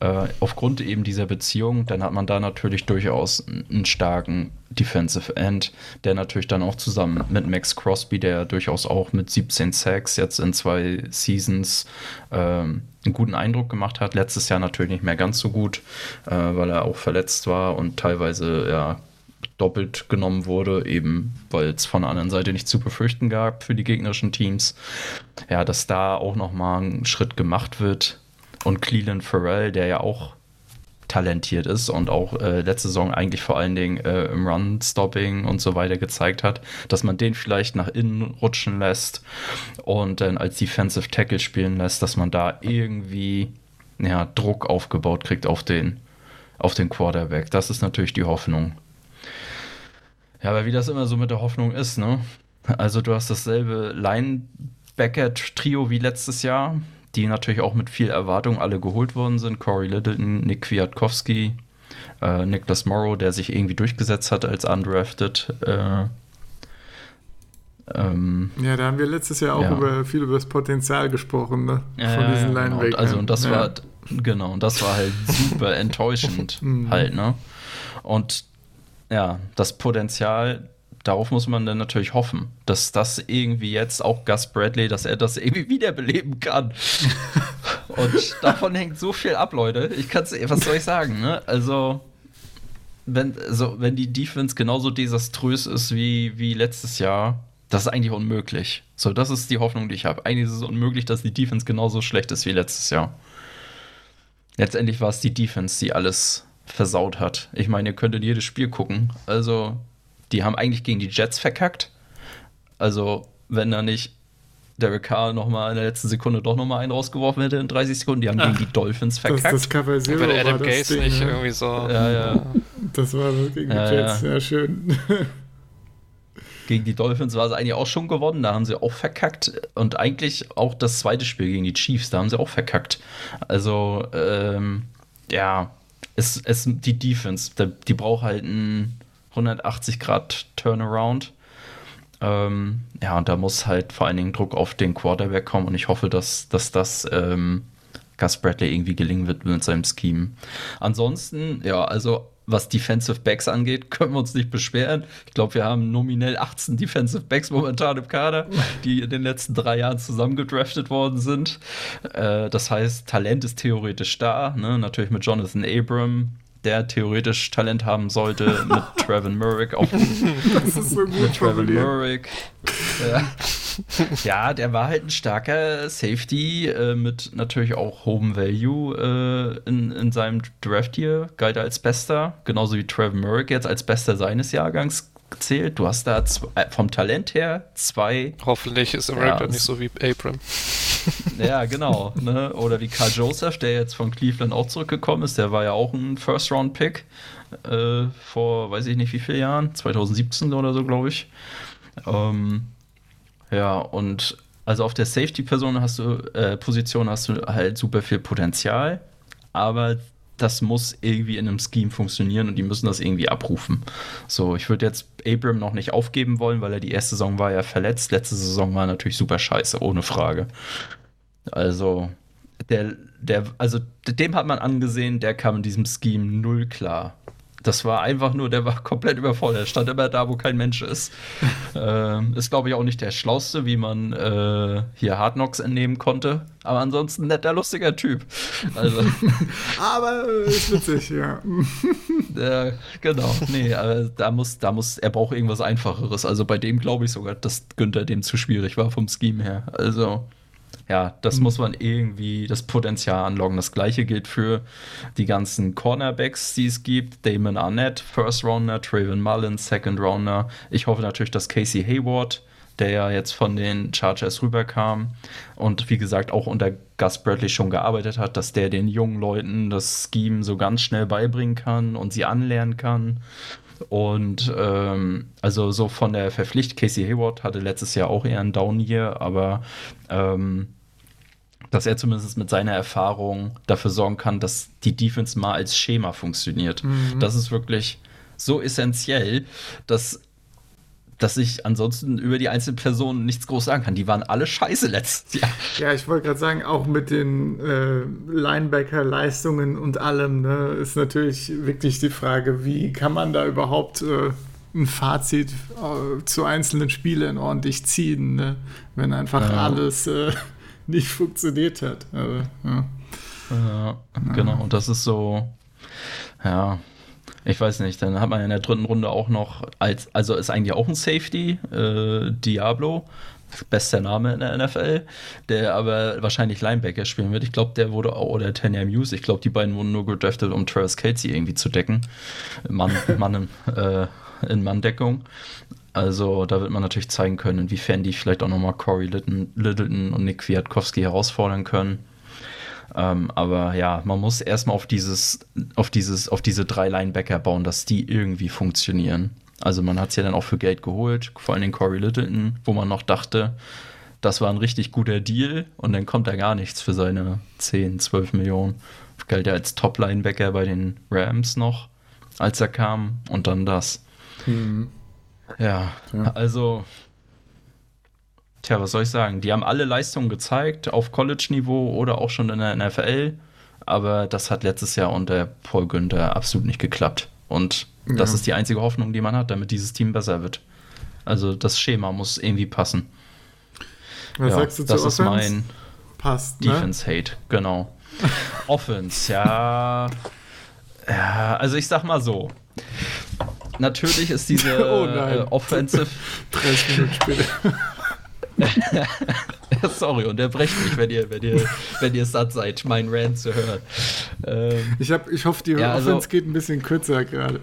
äh, aufgrund eben dieser Beziehung, dann hat man da natürlich durchaus einen starken Defensive End, der natürlich dann auch zusammen mit Max Crosby, der durchaus auch mit 17 Sacks jetzt in zwei Seasons ähm, einen guten Eindruck gemacht hat. Letztes Jahr natürlich nicht mehr ganz so gut, äh, weil er auch verletzt war und teilweise ja doppelt genommen wurde, eben weil es von der anderen Seite nicht zu befürchten gab für die gegnerischen Teams. Ja, dass da auch nochmal ein Schritt gemacht wird. Und Cleland Farrell, der ja auch talentiert ist und auch äh, letzte Saison eigentlich vor allen Dingen äh, im Run-Stopping und so weiter gezeigt hat, dass man den vielleicht nach innen rutschen lässt und dann als Defensive Tackle spielen lässt, dass man da irgendwie ja, Druck aufgebaut kriegt auf den, auf den Quarterback. Das ist natürlich die Hoffnung. Ja, aber wie das immer so mit der Hoffnung ist, ne? Also du hast dasselbe Linebacker-Trio wie letztes Jahr die natürlich auch mit viel Erwartung alle geholt worden sind. Corey Littleton, Nick Kwiatkowski, äh, Nicholas Morrow, der sich irgendwie durchgesetzt hat als undrafted. Äh, ähm, ja, da haben wir letztes Jahr auch ja. über, viel über das Potenzial gesprochen, ne? Von ja, diesen genau. Und also und das ja. war genau, und das war halt super enttäuschend mhm. halt, ne? Und ja, das Potenzial darauf muss man dann natürlich hoffen, dass das irgendwie jetzt auch Gus Bradley, dass er das irgendwie wiederbeleben kann. Und davon hängt so viel ab, Leute. Ich kann's, was soll ich sagen, ne? Also, wenn, also, wenn die Defense genauso desaströs ist wie, wie letztes Jahr, das ist eigentlich unmöglich. So, das ist die Hoffnung, die ich habe. Eigentlich ist es unmöglich, dass die Defense genauso schlecht ist wie letztes Jahr. Letztendlich war es die Defense, die alles versaut hat. Ich meine, ihr könnt in jedes Spiel gucken. Also, die haben eigentlich gegen die Jets verkackt. Also, wenn da nicht Derek Carr nochmal in der letzten Sekunde doch nochmal einen rausgeworfen hätte in 30 Sekunden, die haben Ach, gegen die Dolphins verkackt. Das, das Cover Zero wenn Adam Gaze Ding, nicht ja. irgendwie so. Ja, ja. Das war gegen die Jets, ja, schön. Gegen die Dolphins war es eigentlich auch schon gewonnen, da haben sie auch verkackt. Und eigentlich auch das zweite Spiel gegen die Chiefs, da haben sie auch verkackt. Also, ähm, ja, es, es, die Defense, die, braucht halt ein 180 Grad Turnaround. Ähm, ja, und da muss halt vor allen Dingen Druck auf den Quarterback kommen und ich hoffe, dass, dass das ähm, Gus Bradley irgendwie gelingen wird mit seinem Scheme. Ansonsten, ja, also was Defensive Backs angeht, können wir uns nicht beschweren. Ich glaube, wir haben nominell 18 Defensive Backs momentan im Kader, die in den letzten drei Jahren zusammengedraftet worden sind. Äh, das heißt, Talent ist theoretisch da. Ne? Natürlich mit Jonathan Abram, der theoretisch Talent haben sollte, mit Trevin Murray auf Das ist so gut Trevin Murray. Ja. ja. der war halt ein starker Safety äh, mit natürlich auch Home Value äh, in, in seinem Draft hier, galt als bester, genauso wie Trevin Murray jetzt als bester seines Jahrgangs gezählt. Du hast da zwei, äh, vom Talent her zwei. Hoffentlich ist America ja, nicht so wie Abram. Ja, genau. Ne? Oder wie Carl Joseph, der jetzt von Cleveland auch zurückgekommen ist. Der war ja auch ein First-Round-Pick äh, vor, weiß ich nicht wie vielen Jahren, 2017 oder so, glaube ich. Ähm, ja, und also auf der Safety-Person hast du, äh, Position hast du halt super viel Potenzial, aber das muss irgendwie in einem Scheme funktionieren und die müssen das irgendwie abrufen. So, ich würde jetzt Abram noch nicht aufgeben wollen, weil er die erste Saison war ja verletzt. Letzte Saison war natürlich super scheiße, ohne Frage. Also, der, der, also dem hat man angesehen, der kam in diesem Scheme null klar. Das war einfach nur, der war komplett überfordert. Stand immer da, wo kein Mensch ist. ähm, ist, glaube ich, auch nicht der Schlauste, wie man äh, hier Hard Knocks entnehmen konnte. Aber ansonsten netter, lustiger Typ. Also. aber äh, ist witzig, ja. äh, genau, nee, aber da muss, da muss, er braucht irgendwas Einfacheres. Also bei dem glaube ich sogar, dass Günther dem zu schwierig war vom Scheme her. Also ja, das mhm. muss man irgendwie das Potenzial anloggen. Das gleiche gilt für die ganzen Cornerbacks, die es gibt. Damon Arnett, First Rounder, Traven Mullins, Second Rounder. Ich hoffe natürlich, dass Casey Hayward, der ja jetzt von den Chargers rüberkam und wie gesagt auch unter Gus Bradley schon gearbeitet hat, dass der den jungen Leuten das Scheme so ganz schnell beibringen kann und sie anlernen kann. Und ähm, also so von der Verpflichtung, Casey Hayward hatte letztes Jahr auch eher einen Down hier, aber ähm, dass er zumindest mit seiner Erfahrung dafür sorgen kann, dass die Defense mal als Schema funktioniert. Mhm. Das ist wirklich so essentiell, dass dass ich ansonsten über die einzelnen Personen nichts groß sagen kann. Die waren alle scheiße letztes Jahr. Ja, ich wollte gerade sagen, auch mit den äh, Linebacker-Leistungen und allem, ne, ist natürlich wirklich die Frage, wie kann man da überhaupt äh, ein Fazit äh, zu einzelnen Spielen ordentlich ziehen, ne? wenn einfach ja. alles äh, nicht funktioniert hat. Also, ja. ja. genau. Und das ist so, ja. Ich weiß nicht, dann hat man in der dritten Runde auch noch als, also ist eigentlich auch ein Safety, äh, Diablo, bester Name in der NFL, der aber wahrscheinlich Linebacker spielen wird. Ich glaube, der wurde auch, oder Tanya Muse, ich glaube, die beiden wurden nur gedraftet, um Travis Casey irgendwie zu decken. Mann, Mann äh, in Manndeckung. Also da wird man natürlich zeigen können, inwiefern die vielleicht auch nochmal Corey Littleton, und Nick Kwiatkowski herausfordern können. Ähm, aber ja, man muss erstmal auf dieses, auf dieses, auf diese drei Linebacker bauen, dass die irgendwie funktionieren. Also man hat es ja dann auch für Geld geholt, vor allem den Corey Littleton, wo man noch dachte, das war ein richtig guter Deal und dann kommt da gar nichts für seine 10, 12 Millionen. Galt ja als Top-Linebacker bei den Rams noch, als er kam und dann das. Mhm. Ja, ja, also Tja, was soll ich sagen? Die haben alle Leistungen gezeigt, auf College-Niveau oder auch schon in der NFL. Aber das hat letztes Jahr unter Paul Günther absolut nicht geklappt. Und ja. das ist die einzige Hoffnung, die man hat, damit dieses Team besser wird. Also das Schema muss irgendwie passen. Was ja, sagst du zu Das ist mein Passt, ne? Defense-Hate, genau. Offense, ja. Ja, also ich sag mal so. Natürlich ist diese oh äh, Offensive. 30 Minuten später. Sorry, unterbrecht mich, wenn ihr, wenn ihr, wenn ihr satt seid, meinen Rant zu hören. Ähm, ich, hab, ich hoffe, die ja, Offense also, geht ein bisschen kürzer gerade.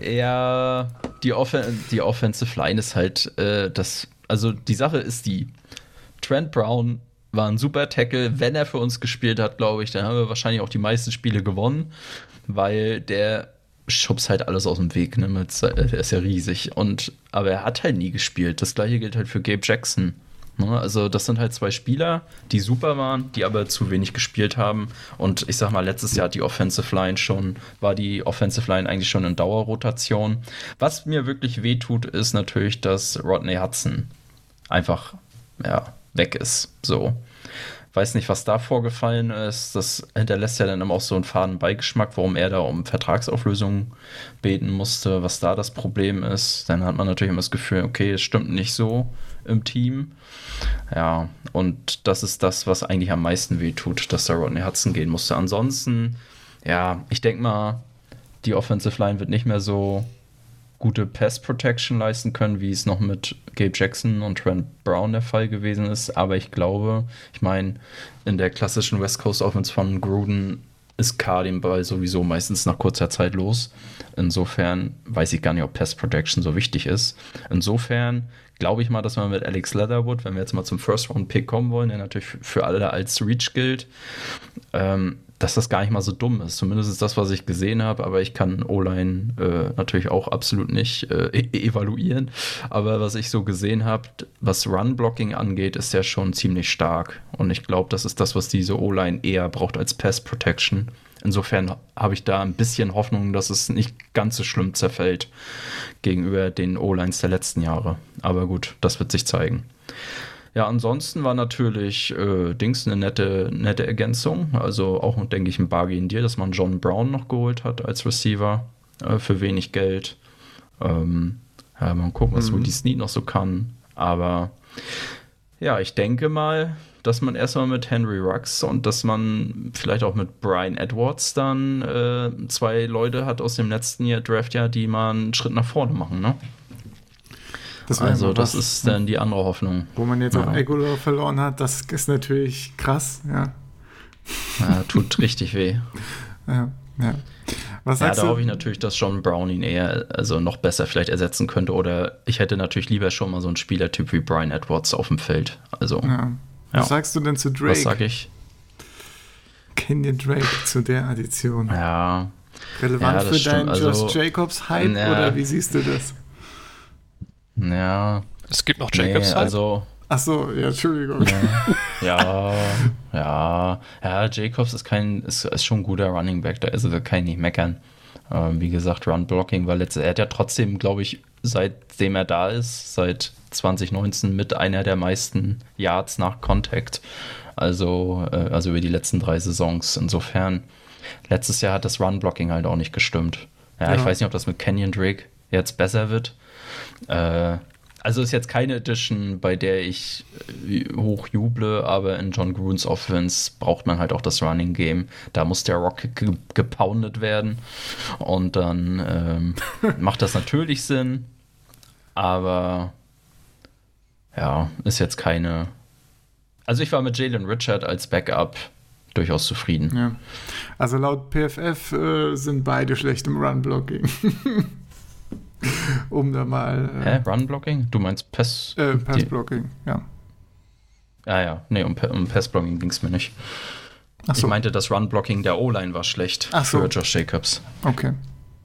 ja, die, Offen die Offensive Line ist halt äh, das. Also die Sache ist die: Trent Brown war ein super Tackle. Wenn er für uns gespielt hat, glaube ich, dann haben wir wahrscheinlich auch die meisten Spiele gewonnen, weil der schubst halt alles aus dem Weg, ne? Mit, der ist ja riesig. Und, aber er hat halt nie gespielt. Das gleiche gilt halt für Gabe Jackson. Ne? Also, das sind halt zwei Spieler, die super waren, die aber zu wenig gespielt haben. Und ich sag mal, letztes Jahr hat die Offensive Line schon, war die Offensive Line eigentlich schon in Dauerrotation. Was mir wirklich wehtut, ist natürlich, dass Rodney Hudson einfach, ja, weg ist. So weiß nicht, was da vorgefallen ist. Das hinterlässt ja dann immer auch so einen faden Beigeschmack, warum er da um Vertragsauflösung beten musste, was da das Problem ist. Dann hat man natürlich immer das Gefühl, okay, es stimmt nicht so im Team. Ja, und das ist das, was eigentlich am meisten wehtut, dass da Rodney Hudson gehen musste. Ansonsten, ja, ich denke mal, die Offensive Line wird nicht mehr so gute Pass Protection leisten können, wie es noch mit Gabe Jackson und Trent Brown der Fall gewesen ist. Aber ich glaube, ich meine, in der klassischen West Coast Offense von Gruden ist K den Ball sowieso meistens nach kurzer Zeit los. Insofern weiß ich gar nicht, ob Pass Protection so wichtig ist. Insofern glaube ich mal, dass man mit Alex Leatherwood, wenn wir jetzt mal zum First Round Pick kommen wollen, der natürlich für alle als Reach gilt, ähm, dass das gar nicht mal so dumm ist. Zumindest ist das, was ich gesehen habe, aber ich kann O-Line äh, natürlich auch absolut nicht äh, e evaluieren. Aber was ich so gesehen habe, was Run-Blocking angeht, ist ja schon ziemlich stark. Und ich glaube, das ist das, was diese O-Line eher braucht als Pass-Protection. Insofern habe ich da ein bisschen Hoffnung, dass es nicht ganz so schlimm zerfällt gegenüber den O-Lines der letzten Jahre. Aber gut, das wird sich zeigen. Ja, ansonsten war natürlich äh, Dings eine nette, nette Ergänzung. Also auch, denke ich, ein Bargain Deal, dass man John Brown noch geholt hat als Receiver äh, für wenig Geld. Ähm, ja, mal gucken, was mhm. Woody Snead noch so kann. Aber ja, ich denke mal, dass man erstmal mit Henry Rux und dass man vielleicht auch mit Brian Edwards dann äh, zwei Leute hat aus dem letzten Jahr Draftjahr, die mal einen Schritt nach vorne machen, ne? Das also das ist dann die andere Hoffnung. Wo man jetzt ja. auch Aguilar verloren hat, das ist natürlich krass, ja. ja tut richtig weh. Ja, ja. Was ja, da hoffe ich natürlich, dass John Brown ihn eher, also noch besser vielleicht ersetzen könnte. Oder ich hätte natürlich lieber schon mal so einen Spielertyp wie Brian Edwards auf dem Feld. Also. Ja. Was sagst du denn zu Drake? Was sag ich? Kenny Drake zu der Addition. Ja. Relevant für deinen also, Josh Jacobs Hype oder wie siehst du das? Ja. Es gibt noch Jacobs nee, also. Ach so, ja, Entschuldigung. Ja, ja, ja, Jacobs ist kein, ist, ist schon ein guter Running Back, da ist er, kann ich nicht meckern. Ähm, wie gesagt, Run Blocking war letztes, er hat ja trotzdem, glaube ich, seitdem er da ist, seit 2019 mit einer der meisten Yards nach Contact. Also, äh, also über die letzten drei Saisons. Insofern, letztes Jahr hat das Run Blocking halt auch nicht gestimmt. Ja, ja. ich weiß nicht, ob das mit Canyon Drake jetzt besser wird. Äh, Also ist jetzt keine Edition, bei der ich äh, hoch juble, aber in John Gruns Offense braucht man halt auch das Running Game. Da muss der Rock ge gepoundet werden und dann ähm, macht das natürlich Sinn, aber ja, ist jetzt keine. Also ich war mit Jalen Richard als Backup durchaus zufrieden. Ja. Also laut PFF äh, sind beide schlecht im Run-Blocking. um da mal. Äh, Hä? Run-Blocking? Du meinst Pass? Äh, Pass-Blocking, ja. Ah ja, nee, um, um Pass-Blocking ging es mir nicht. So. Ich meinte, das Run-Blocking der O-Line war schlecht Ach so. für Josh Jacobs. Okay.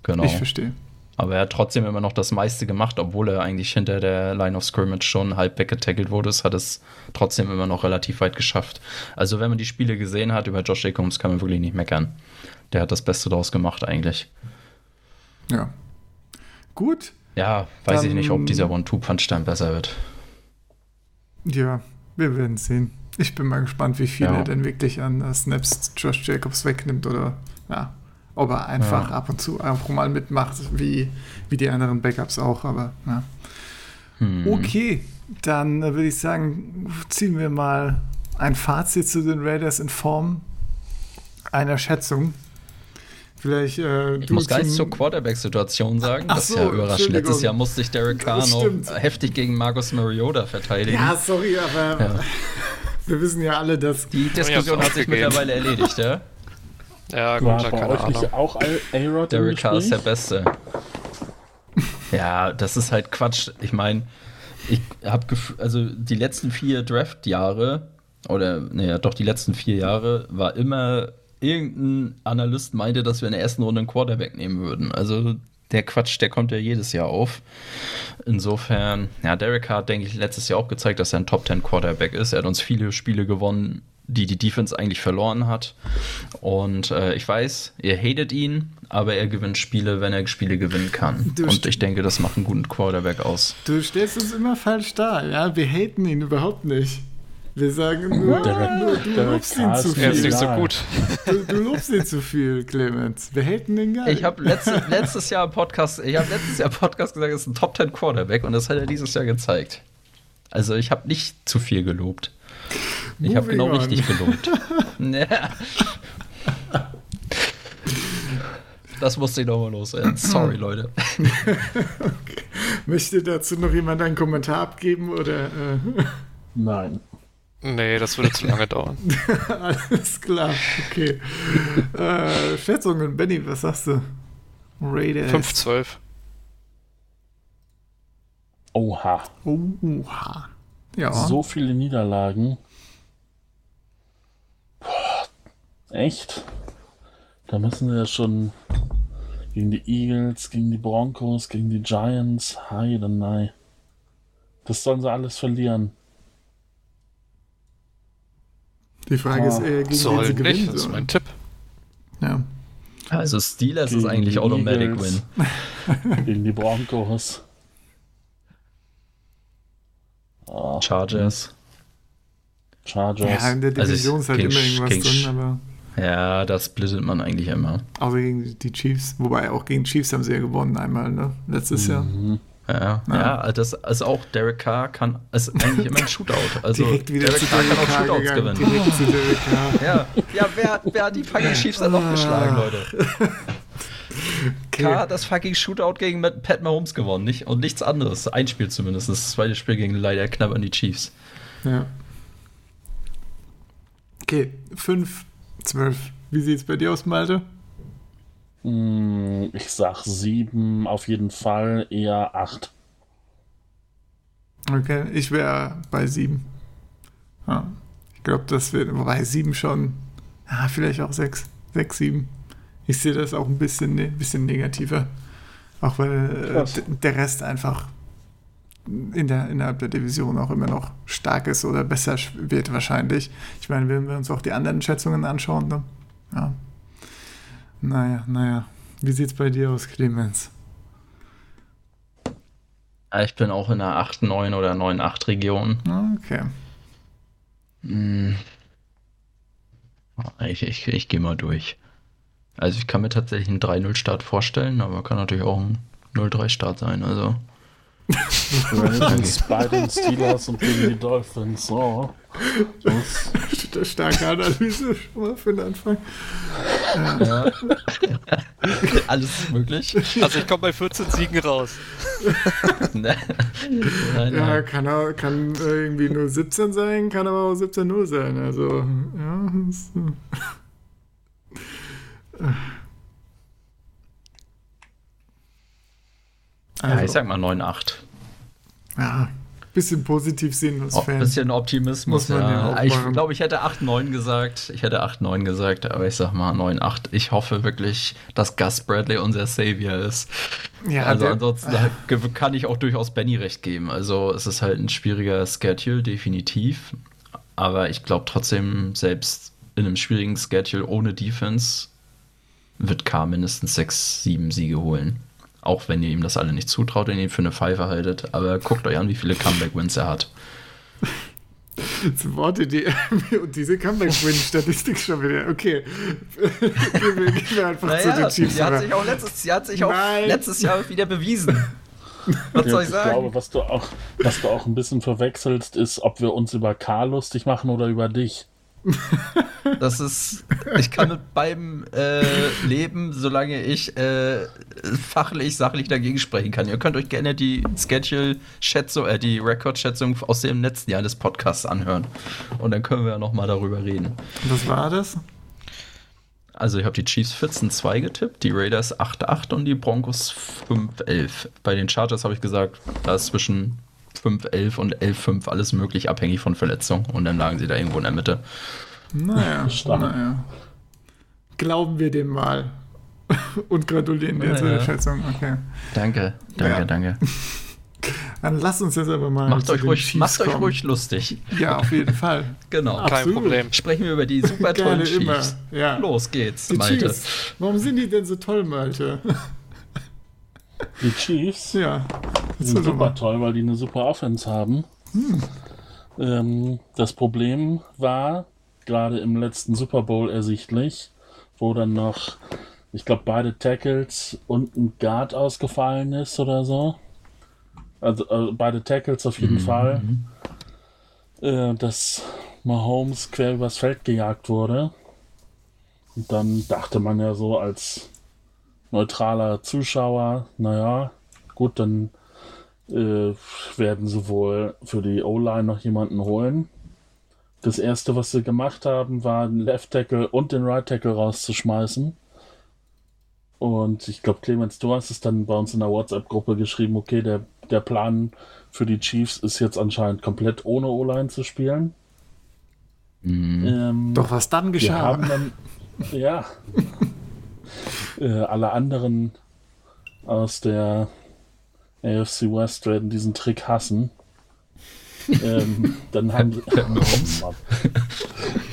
Genau. Ich verstehe. Aber er hat trotzdem immer noch das meiste gemacht, obwohl er eigentlich hinter der Line of Scrimmage schon halb weggetackelt wurde. Es hat es trotzdem immer noch relativ weit geschafft. Also, wenn man die Spiele gesehen hat über Josh Jacobs, kann man wirklich nicht meckern. Der hat das Beste daraus gemacht, eigentlich. Ja. Gut. Ja, weiß dann, ich nicht, ob dieser One-Two-Punch dann besser wird. Ja, wir werden sehen. Ich bin mal gespannt, wie viel ja. er denn wirklich an Snaps Josh Jacobs wegnimmt oder ja, ob er einfach ja. ab und zu einfach mal mitmacht, wie, wie die anderen Backups auch, aber ja. Hm. Okay, dann äh, würde ich sagen, ziehen wir mal ein Fazit zu den Raiders in Form einer Schätzung. Vielleicht, äh, ich muss gar nichts zur Quarterback-Situation sagen. Ach das ist so, ja überraschend. Letztes Jahr musste sich Derek Carr noch heftig gegen Marcus Mariota verteidigen. Ja, sorry, aber ja. wir wissen ja alle, dass. Die Diskussion hat sich mittlerweile erledigt, ja? Ja, gut, War euch nicht auch A-Rod Derek Carr ist der Beste. ja, das ist halt Quatsch. Ich meine, ich habe also die letzten vier Draft-Jahre oder naja, doch die letzten vier Jahre war immer irgendein Analyst meinte, dass wir in der ersten Runde einen Quarterback nehmen würden. Also der Quatsch, der kommt ja jedes Jahr auf. Insofern, ja, Derek Carr, denke ich, letztes Jahr auch gezeigt, dass er ein Top 10 Quarterback ist. Er hat uns viele Spiele gewonnen, die die Defense eigentlich verloren hat. Und äh, ich weiß, ihr hatet ihn, aber er gewinnt Spiele, wenn er Spiele gewinnen kann. Du und ich denke, das macht einen guten Quarterback aus. Du stellst uns immer falsch dar, ja? Wir haten ihn überhaupt nicht. Wir sagen nur, nur du Derek lobst ihn zu viel. Er ist nicht so gut. Du, du lobst ihn zu viel, Clemens. Wir haten den geil. Ich habe letzte, letztes Jahr im Podcast, ich habe letztes Jahr Podcast gesagt, er ist ein Top 10 Quarterback und das hat er dieses Jahr gezeigt. Also ich habe nicht zu viel gelobt. Ich habe genau on. richtig gelobt. Das musste ich nochmal loswerden. Sorry, Leute. okay. Möchte dazu noch jemand einen Kommentar abgeben oder? Äh? Nein. Nee, das würde zu lange dauern. Alles klar, okay. Äh, Schätzungen, Benny, was sagst du? Raiders. 5-12. Oha. Oha. Ja. So viele Niederlagen. Echt? Da müssen wir ja schon gegen die Eagles, gegen die Broncos, gegen die Giants. Heide, nein. Das sollen sie alles verlieren. Die Frage ist eher, gegen Soll sie gewinnen nicht, das ist mein Tipp. Ja. Also Steelers gegen ist eigentlich Automatic Eagles, Win. gegen die Broncos. Oh. Chargers. Chargers. Ja, in der also Division also ist halt immer irgendwas drin, aber. Ja, das splittet man eigentlich immer. Außer gegen die Chiefs. Wobei auch gegen Chiefs haben sie ja gewonnen einmal, ne? Letztes mhm. Jahr. Ja, ja, ja, das ist auch Derek Carr kann ist eigentlich immer ein Shootout. Also Direkt wieder Derek Carr kann auch Shootouts gegangen. gewinnen. Direkt zu Derek Carr. Ja, ja wer, wer hat die fucking Chiefs dann noch ah. geschlagen, Leute? Okay. Carr hat das fucking Shootout gegen Pat Mahomes gewonnen, nicht? Und nichts anderes. Ein Spiel zumindest. Das zweite Spiel gegen leider knapp an die Chiefs. Ja. Okay, 5 12. Wie sieht es bei dir aus, Malte? Hm, ich sag 7, auf jeden Fall eher 8. Okay, ich wäre bei 7. Ja, ich glaube, das wird, wobei 7 schon, ja, vielleicht auch 6, 6, 7. Ich sehe das auch ein bisschen, ne, bisschen negativer. Auch weil äh, der Rest einfach in der, innerhalb der Division auch immer noch stark ist oder besser wird wahrscheinlich. Ich meine, wenn wir uns auch die anderen Schätzungen anschauen, ne? ja. Naja, naja. Wie sieht es bei dir aus, Clemens? Ich bin auch in der 8, 9 oder 9, 8 Region. Okay. Hm. Ich, ich, ich gehe mal durch. Also ich kann mir tatsächlich einen 3-0-Start vorstellen, aber kann natürlich auch ein 0-3-Start sein. Also Ravens bei den Steelers und gegen die Dolphins. So. Das Starke Analyse schon mal für den Anfang. Ja. Alles möglich. Also ich komme bei 14 Siegen raus. nein, nein, Ja, kann, auch, kann irgendwie nur 17 sein, kann aber auch 17-0 sein. Also, ja. Äh. Ja, ich Also, sag mal 9,8. ja, bisschen positiv sehen als Fan. bisschen Optimismus, ja ja. ich glaube, ich hätte 8,9 gesagt. Ich hätte 8,9 gesagt, aber ich sag mal 9,8. Ich hoffe wirklich, dass Gus Bradley unser Savior ist. Ja, also der- ansonsten halt kann ich auch durchaus Benny recht geben. Also es ist halt ein schwieriger Schedule, definitiv. Aber ich glaube trotzdem, selbst in einem schwierigen Schedule ohne Defense wird K mindestens 6, 7 Siege holen. Auch wenn ihr ihm das alle nicht zutraut und ihn für eine Pfeife haltet. Aber guckt euch an, wie viele Comeback-Wins er hat. Jetzt Worte, die und diese Comeback-Win-Statistik schon wieder. Okay. gehen, wir, gehen wir einfach zu den Chiefs. sie hat sich auch letztes, sie hat sich auch Nein. letztes Jahr wieder bewiesen. Was Ja, soll ich ich sagen? glaube, was du, auch, was du auch ein bisschen verwechselst, ist, ob wir uns über K lustig machen oder über dich. Das ist, ich kann mit beidem äh, leben, solange ich äh, fachlich, sachlich dagegen sprechen kann. Ihr könnt euch gerne die Schedule-Schätzung, äh, die Record-Schätzung aus dem letzten Jahr des Podcasts anhören. Und dann können wir ja nochmal darüber reden. Was war das? Also ich habe die Chiefs 14-2 getippt, die Raiders 8-8 und die Broncos 5-11. Bei den Chargers habe ich gesagt, da ist zwischen 5-11 und 11-5 alles möglich, abhängig von Verletzung. Und dann lagen sie da irgendwo in der Mitte. Naja, Stark. naja. Glauben wir dem mal. Und gratulieren dir Ja, zu der. Schätzung. Okay. Danke, danke, Ja. danke. Dann lasst uns jetzt aber mal. Macht zu euch, den ruhig, macht euch ruhig lustig. Ja, auf jeden Fall. Genau. Absolut. Kein Problem. Sprechen wir über die super tollen. Chiefs. Ja. Los geht's, Die Malte. Chiefs. Warum sind die denn so toll, Malte? Die Chiefs ja. sind super mal. toll, weil die eine super Offense haben. Ähm, das Problem war gerade im letzten Super Bowl ersichtlich, wo dann noch, ich glaube, beide Tackles und ein Guard ausgefallen ist oder so. Also äh, beide Tackles auf jeden Fall. Äh, dass Mahomes quer übers Feld gejagt wurde. Und dann dachte man ja so als neutraler Zuschauer, naja, gut, dann äh, werden sie wohl für die O-Line noch jemanden holen. Das erste, was sie gemacht haben, war den Left Tackle und den Right Tackle rauszuschmeißen. Und ich glaube, Clemens, du hast es dann bei uns in der WhatsApp-Gruppe geschrieben, okay, der, der Plan für die Chiefs ist jetzt anscheinend komplett ohne O-Line zu spielen. Mhm. Ähm, Doch was dann wir geschah. haben dann, ja, äh, alle anderen aus der AFC West werden diesen Trick hassen. ähm, dann haben, Warum?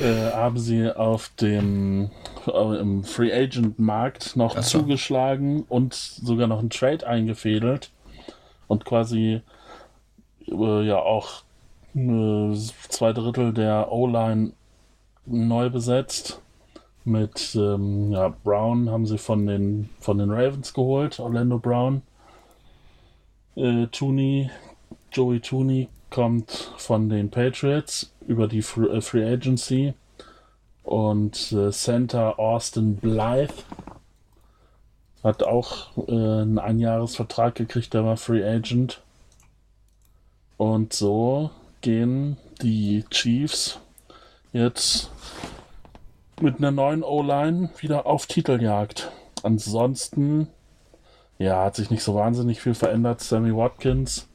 äh, haben sie auf dem äh, im Free Agent Markt noch Ach so. zugeschlagen und sogar noch einen Trade eingefädelt und quasi äh, ja auch äh, zwei Drittel der O-Line neu besetzt. Mit ähm, ja, Brown haben sie von den, von den Ravens geholt, Orlando Brown. Äh, Tooney, Joey Tooney kommt von den Patriots über die Free, äh, Free Agency. Und äh, Center Austin Blythe hat auch äh, einen Einjahresvertrag gekriegt, der war Free Agent. Und so gehen die Chiefs jetzt mit einer neuen O-Line wieder auf Titeljagd. Ansonsten, ja, hat sich nicht so wahnsinnig viel verändert. Sammy Watkins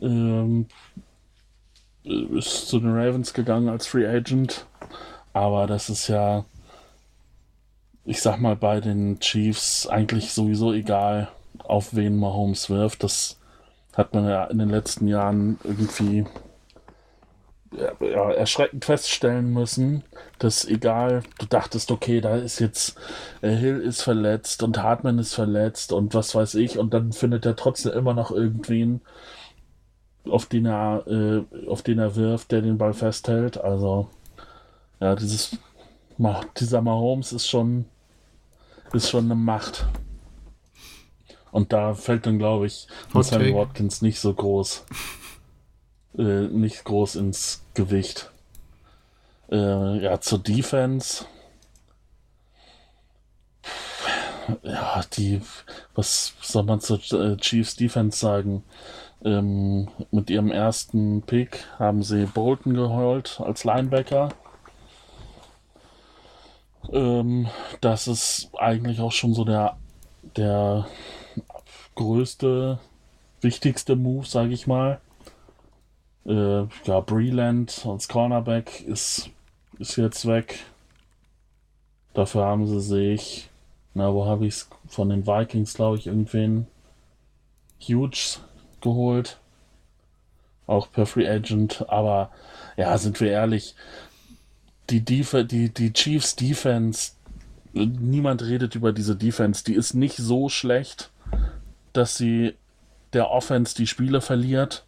ähm, ist zu den Ravens gegangen als Free Agent. Aber das ist ja, ich sag mal, bei den Chiefs eigentlich sowieso egal, auf wen Mahomes wirft. Das hat man ja in den letzten Jahren irgendwie ja, ja, erschreckend feststellen müssen, dass egal, du dachtest, okay, da ist jetzt äh, Hill ist verletzt und Hartman ist verletzt und was weiß ich, und dann findet er trotzdem immer noch irgendwen, auf den er, äh, auf den er wirft, der den Ball festhält. Also ja, dieses dieser Mahomes ist schon ist schon eine Macht. Und da fällt dann, glaube ich, Sammy Watkins nicht so groß, äh, nicht groß ins Gewicht. Äh, ja, zur Defense. Ja, die, was soll man zur äh, Chiefs Defense sagen? Ähm, mit ihrem ersten Pick haben sie Bolton geholt als Linebacker. Ähm, das ist eigentlich auch schon so der, der größte, wichtigste Move, sage ich mal. Äh, ja, Breland als Cornerback ist, ist jetzt weg. Dafür haben sie sich, na, wo habe ich es? Von den Vikings, glaube ich, irgendwen Huge geholt. Auch per Free Agent. Aber ja, sind wir ehrlich, die, Def die, die Chiefs Defense, niemand redet über diese Defense. Die ist nicht so schlecht, dass sie der Offense die Spiele verliert.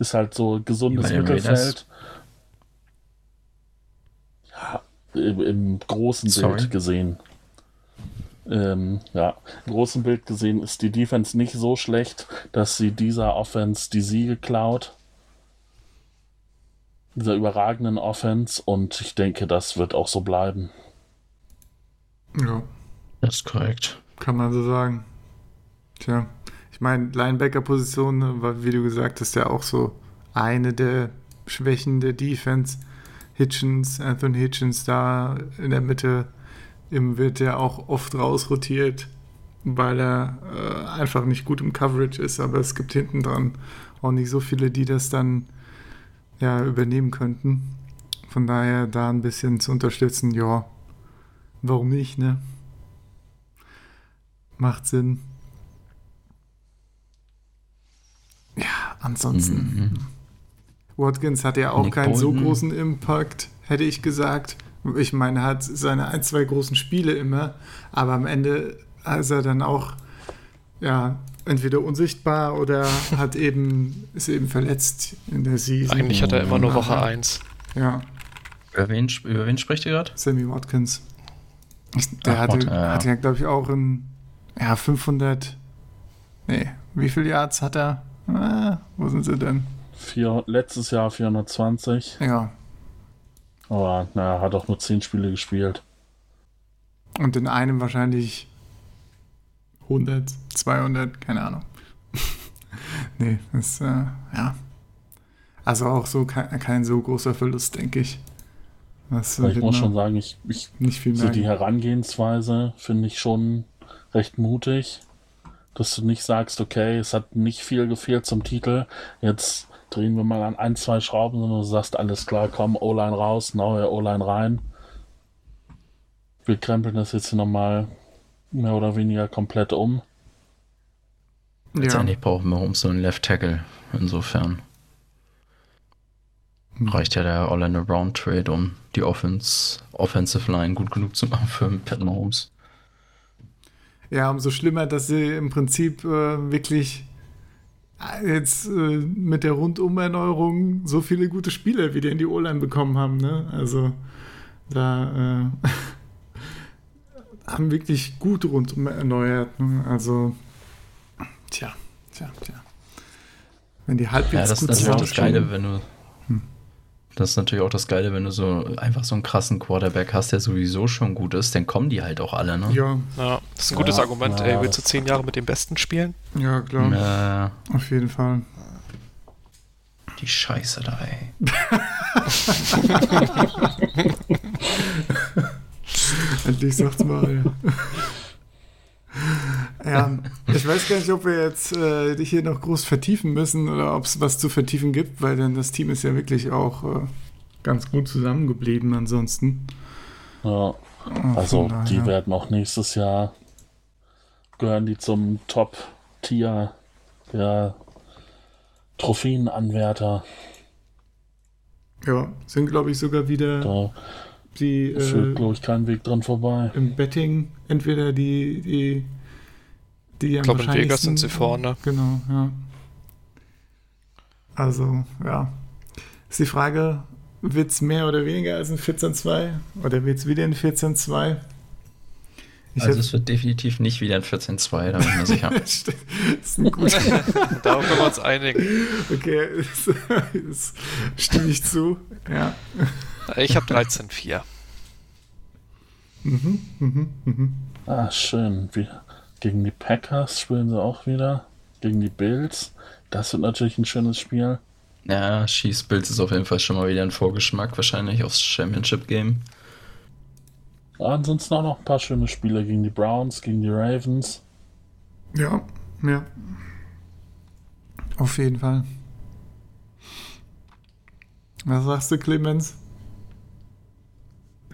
Ist halt so gesundes Mittelfeld. Ja, im, im großen Sorry. Bild gesehen. Ähm, ja, im großen Bild gesehen ist die Defense nicht so schlecht, dass sie dieser Offense die Siege klaut. Dieser überragenden Offense und ich denke, das wird auch so bleiben. Ja. Das ist korrekt. Kann man so sagen. Tja. Ich meine, Linebacker-Position, ne, wie du gesagt hast, ja auch so eine der Schwächen der Defense. Hitchens, Anthony Hitchens da in der Mitte im, wird ja auch oft rausrotiert, weil er äh, einfach nicht gut im Coverage ist, aber es gibt hinten dran auch nicht so viele, die das dann ja, übernehmen könnten. Von daher da ein bisschen zu unterstützen, ja, warum nicht, ne? Macht Sinn. Ja, ansonsten. Mhm. Watkins hat ja auch Nick keinen Bolton. so großen Impact, hätte ich gesagt. Ich meine, er hat seine ein, zwei großen Spiele immer, aber am Ende ist er dann auch ja, entweder unsichtbar oder hat eben, ist eben verletzt in der Season. Eigentlich hat er immer nur Woche 1. Ja. Über wen, über wen spricht ihr gerade? Sammy Watkins. Der Ach, hatte, Gott, ja. hatte ja, glaube ich, auch in ja, 500. Nee, wie viele Yards hat er? Ah, wo sind sie denn? Vier, letztes Jahr 420. Ja. Aber naja, hat auch nur 10 Spiele gespielt. Und in einem wahrscheinlich 100, 200, keine Ahnung. nee, das, äh, ja. Also auch so kein, kein so großer Verlust, denke ich. Das, ich muss schon sagen, ich, ich nicht viel so die Herangehensweise finde ich schon recht mutig dass du nicht sagst, okay, es hat nicht viel gefehlt zum Titel, jetzt drehen wir mal an ein, zwei Schrauben, sondern du sagst, alles klar, komm, O-Line raus, neue O-Line rein. Wir krempeln das jetzt nochmal mehr oder weniger komplett um. Ja. Letztendlich brauchen wir um so einen Left Tackle, insofern. Hm. Reicht ja der Orlando Brown Trade, um die Offense, Offensive Line gut genug zu machen für Pat Mahomes. Ja, umso schlimmer, dass sie im Prinzip äh, wirklich äh, jetzt äh, mit der Rundumerneuerung so viele gute Spieler wieder in die O-Line bekommen haben. Ne? Also da äh, haben wirklich gut rundum erneuert. Ne? Also, tja, tja, tja. Wenn die halbwegs ja, das gut ist das Geile, wenn du das ist natürlich auch das Geile, wenn du so einfach so einen krassen Quarterback hast, der sowieso schon gut ist, dann kommen die halt auch alle, ne? Ja. ja das ist ein gutes ja, Argument, ja. ey. Willst du zehn Jahre mit dem Besten spielen? Ja, klar. Ja. Auf jeden Fall. Die Scheiße da, ey. Endlich sagt's mal, ja. Ja, ich weiß gar nicht, ob wir jetzt äh, hier noch groß vertiefen müssen oder ob es was zu vertiefen gibt, weil dann das Team ist ja wirklich auch äh, ganz gut zusammengeblieben ansonsten. Ja, also daher. die werden auch nächstes Jahr gehören die zum Top-Tier der Trophäenanwärter. Ja, sind glaube ich sogar wieder da die führt, äh, glaube ich, keinen Weg dran vorbei. Im Betting entweder die, die, die Ich glaube, in Vegas sind sie vorne. Genau, ja. Also, ja. Ist die Frage, wird es mehr oder weniger als ein 14-2? Oder wird es wieder ein 14-2? Ich also es wird definitiv nicht wieder ein 14-2, da bin ich mir sicher. das ist ein guter. Darauf können wir uns einigen. Okay, das, das stimme ich zu. Ja. Ich habe 13-4. Mhm, mhm, mhm. Ah, schön. Wie, gegen die Packers spielen sie auch wieder. Gegen die Bills. Das wird natürlich ein schönes Spiel. Ja, Chiefs Bills ist auf jeden Fall schon mal wieder ein Vorgeschmack, wahrscheinlich aufs Championship-Game. Ansonsten auch noch ein paar schöne Spiele gegen die Browns, gegen die Ravens. Ja, ja. Auf jeden Fall. Was sagst du, Clemens?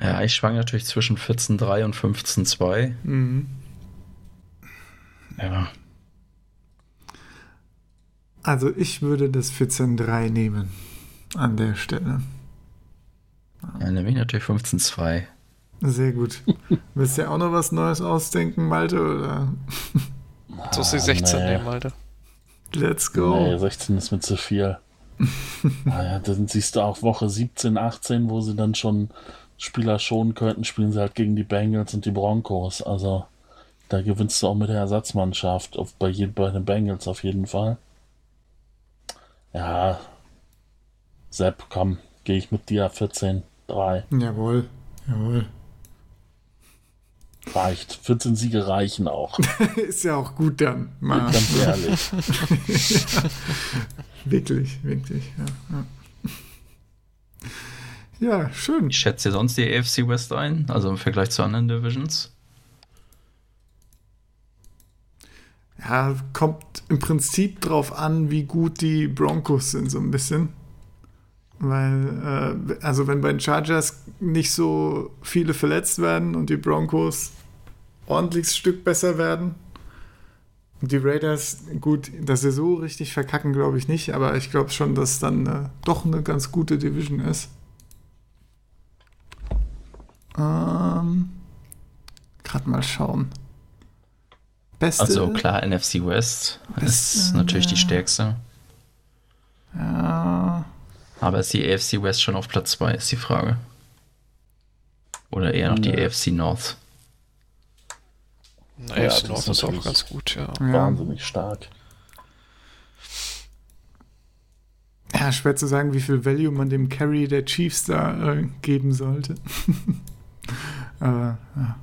Ja, ich schwank natürlich zwischen 14-3 und 15-2. Mhm. Ja. Also ich würde das 14-3 nehmen an der Stelle. Ja, nehme ich natürlich 15-2. Sehr gut. Willst du ja auch noch was Neues ausdenken, Malte? Oder? Du hast die 16 nee. nehmen, Malte. Let's go. Nee, 16 ist mir zu viel. naja, dann siehst du auch Woche 17, 18, wo sie dann schon Spieler schonen könnten, spielen sie halt gegen die Bengals und die Broncos. Also da gewinnst du auch mit der Ersatzmannschaft auf, bei, bei den Bengals auf jeden Fall. Ja, Sepp, komm, gehe ich mit dir 14, 3. Jawohl, jawohl. Reicht. 14 Siege reichen auch. Ist ja auch gut dann. Mal. Ganz ehrlich. ja, wirklich, wirklich. Ja, ja. ja, schön. Ich schätze sonst die AFC West ein, also im Vergleich zu anderen Divisions. Ja, kommt im Prinzip drauf an, wie gut die Broncos sind, so ein bisschen. Weil, äh, also wenn bei den Chargers nicht so viele verletzt werden und die Broncos ordentliches Stück besser werden. Und die Raiders, gut, dass sie so richtig verkacken, glaube ich nicht, aber ich glaube schon, dass dann äh, doch eine ganz gute Division ist. Ähm, Gerade mal schauen. Beste, also klar, NFC West beste, ist natürlich die stärkste. Ja. Aber ist die AFC West schon auf Platz 2, ist die Frage. Oder eher noch die ja. AFC North. Naja, ja, North ist auch ganz gut, ja. Wahnsinnig stark. Ja, schwer zu sagen, wie viel Value man dem Carry der Chiefs da äh, geben sollte. Aber, ja.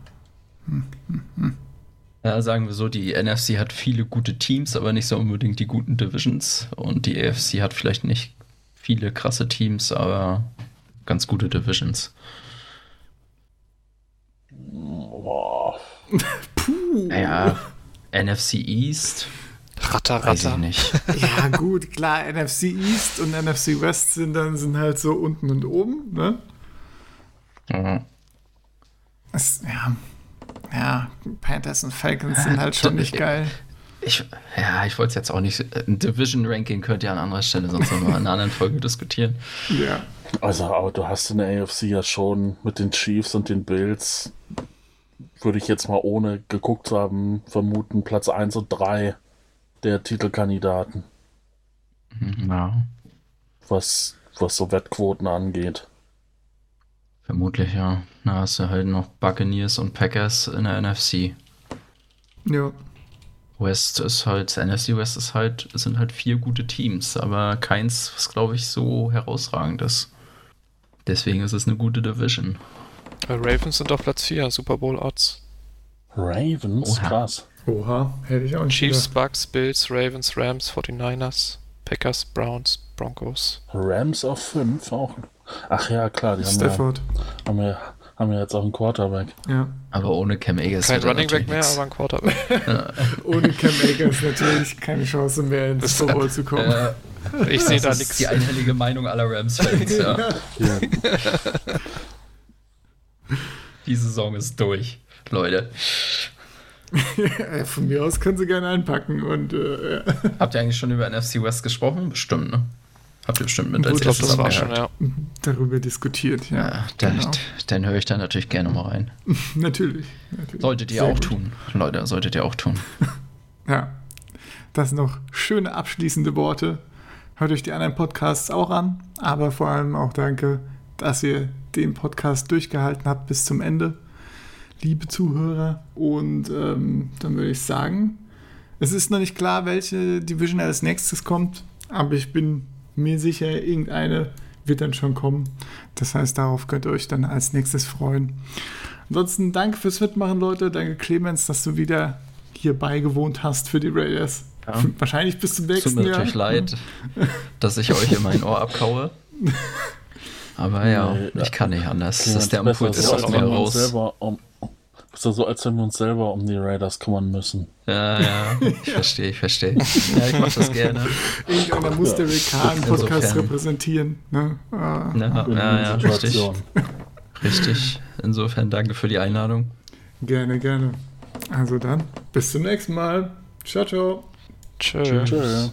Hm, hm, hm. Ja, sagen wir so, die NFC hat viele gute Teams, aber nicht so unbedingt die guten Divisions. Und die AFC hat vielleicht nicht viele krasse Teams, aber ganz gute Divisions. Boah. Naja, NFC East. Ratter, ratter. Weiß ich nicht. Ja, gut, klar, NFC East und NFC West sind dann sind halt so unten und oben, ne? Mhm. Das, ja, ja, Panthers und Falcons sind halt schon nicht geil. Ich, ja, ich wollte es jetzt auch nicht. Ein Division-Ranking könnt ihr an anderer Stelle sonst noch mal in einer anderen Folge diskutieren. Ja. Also, aber du hast in der AFC ja schon mit den Chiefs und den Bills, würde ich jetzt mal ohne geguckt zu haben, vermuten, Platz 1 und 3 der Titelkandidaten. Mhm, ja. Was, was so Wettquoten angeht. Vermutlich, ja. Na, hast du halt noch Buccaneers und Packers in der NFC. Ja. West ist halt, NFC West ist halt, sind halt vier gute Teams, aber keins, was glaube ich so herausragend ist. Deswegen ist es eine gute Division. Äh, Ravens sind auf Platz 4, Super Bowl Odds. Ravens? Oha. Krass. Oha, hätte ich auch nicht Chiefs, gedacht. Bucks, Bills, Ravens, Rams, 49ers, Packers, Browns, Broncos. Rams auf 5 auch. Ach ja, klar, die Stafford. haben ja, haben, ja, haben ja jetzt auch einen Quarterback. Ja. Aber ohne Cam Akers. Kein Running Back mehr, aber ein Quarterback. ohne Cam Akers natürlich keine Chance mehr ins Super Bowl zu kommen. Äh, ich sehe da nichts. Das ist die einhellige Meinung aller Rams-Fans, ja. ja. Die Saison ist durch, Leute. Ja, von mir aus können sie gerne einpacken. Und, äh. Habt ihr eigentlich schon über NFC West gesprochen? Bestimmt, ne? Habt ihr bestimmt mit als Gut, das war schon, ja. Darüber diskutiert, ja. ja dann, genau. dann höre ich da natürlich gerne mal rein. natürlich, natürlich. Solltet ihr Sehr auch gut. tun, Leute, solltet ihr auch tun. ja. Das sind noch schöne abschließende Worte. Hört euch die anderen Podcasts auch an, aber vor allem auch danke, dass ihr den Podcast durchgehalten habt bis zum Ende. liebe Zuhörer. Und ähm, dann würde ich sagen, es ist noch nicht klar, welche Division als nächstes kommt, aber ich bin mir sicher, irgendeine wird dann schon kommen. Das heißt, darauf könnt ihr euch dann als nächstes freuen. Ansonsten danke fürs Mitmachen, Leute. Danke, Clemens, dass du wieder hier beigewohnt hast für die Raiders. Ja. Wahrscheinlich bis zum nächsten Jahr. Tut mir natürlich leid, dass ich euch in mein Ohr abkaue. Aber ja, ich kann nicht anders. Ja, das ist der Impuls ist aus mir raus. Um, ist so, als wenn wir uns selber um die Raiders kümmern müssen. Ja, ja, ich verstehe, ich verstehe. Ja, ich mache das gerne. Irgendeiner muss der WK-Podcast repräsentieren. Ne? Ah. Ja, ja, ja, richtig. Richtig. Insofern danke für die Einladung. Gerne, gerne. Also dann, bis zum nächsten Mal. Ciao, ciao. Tschö. Tschö.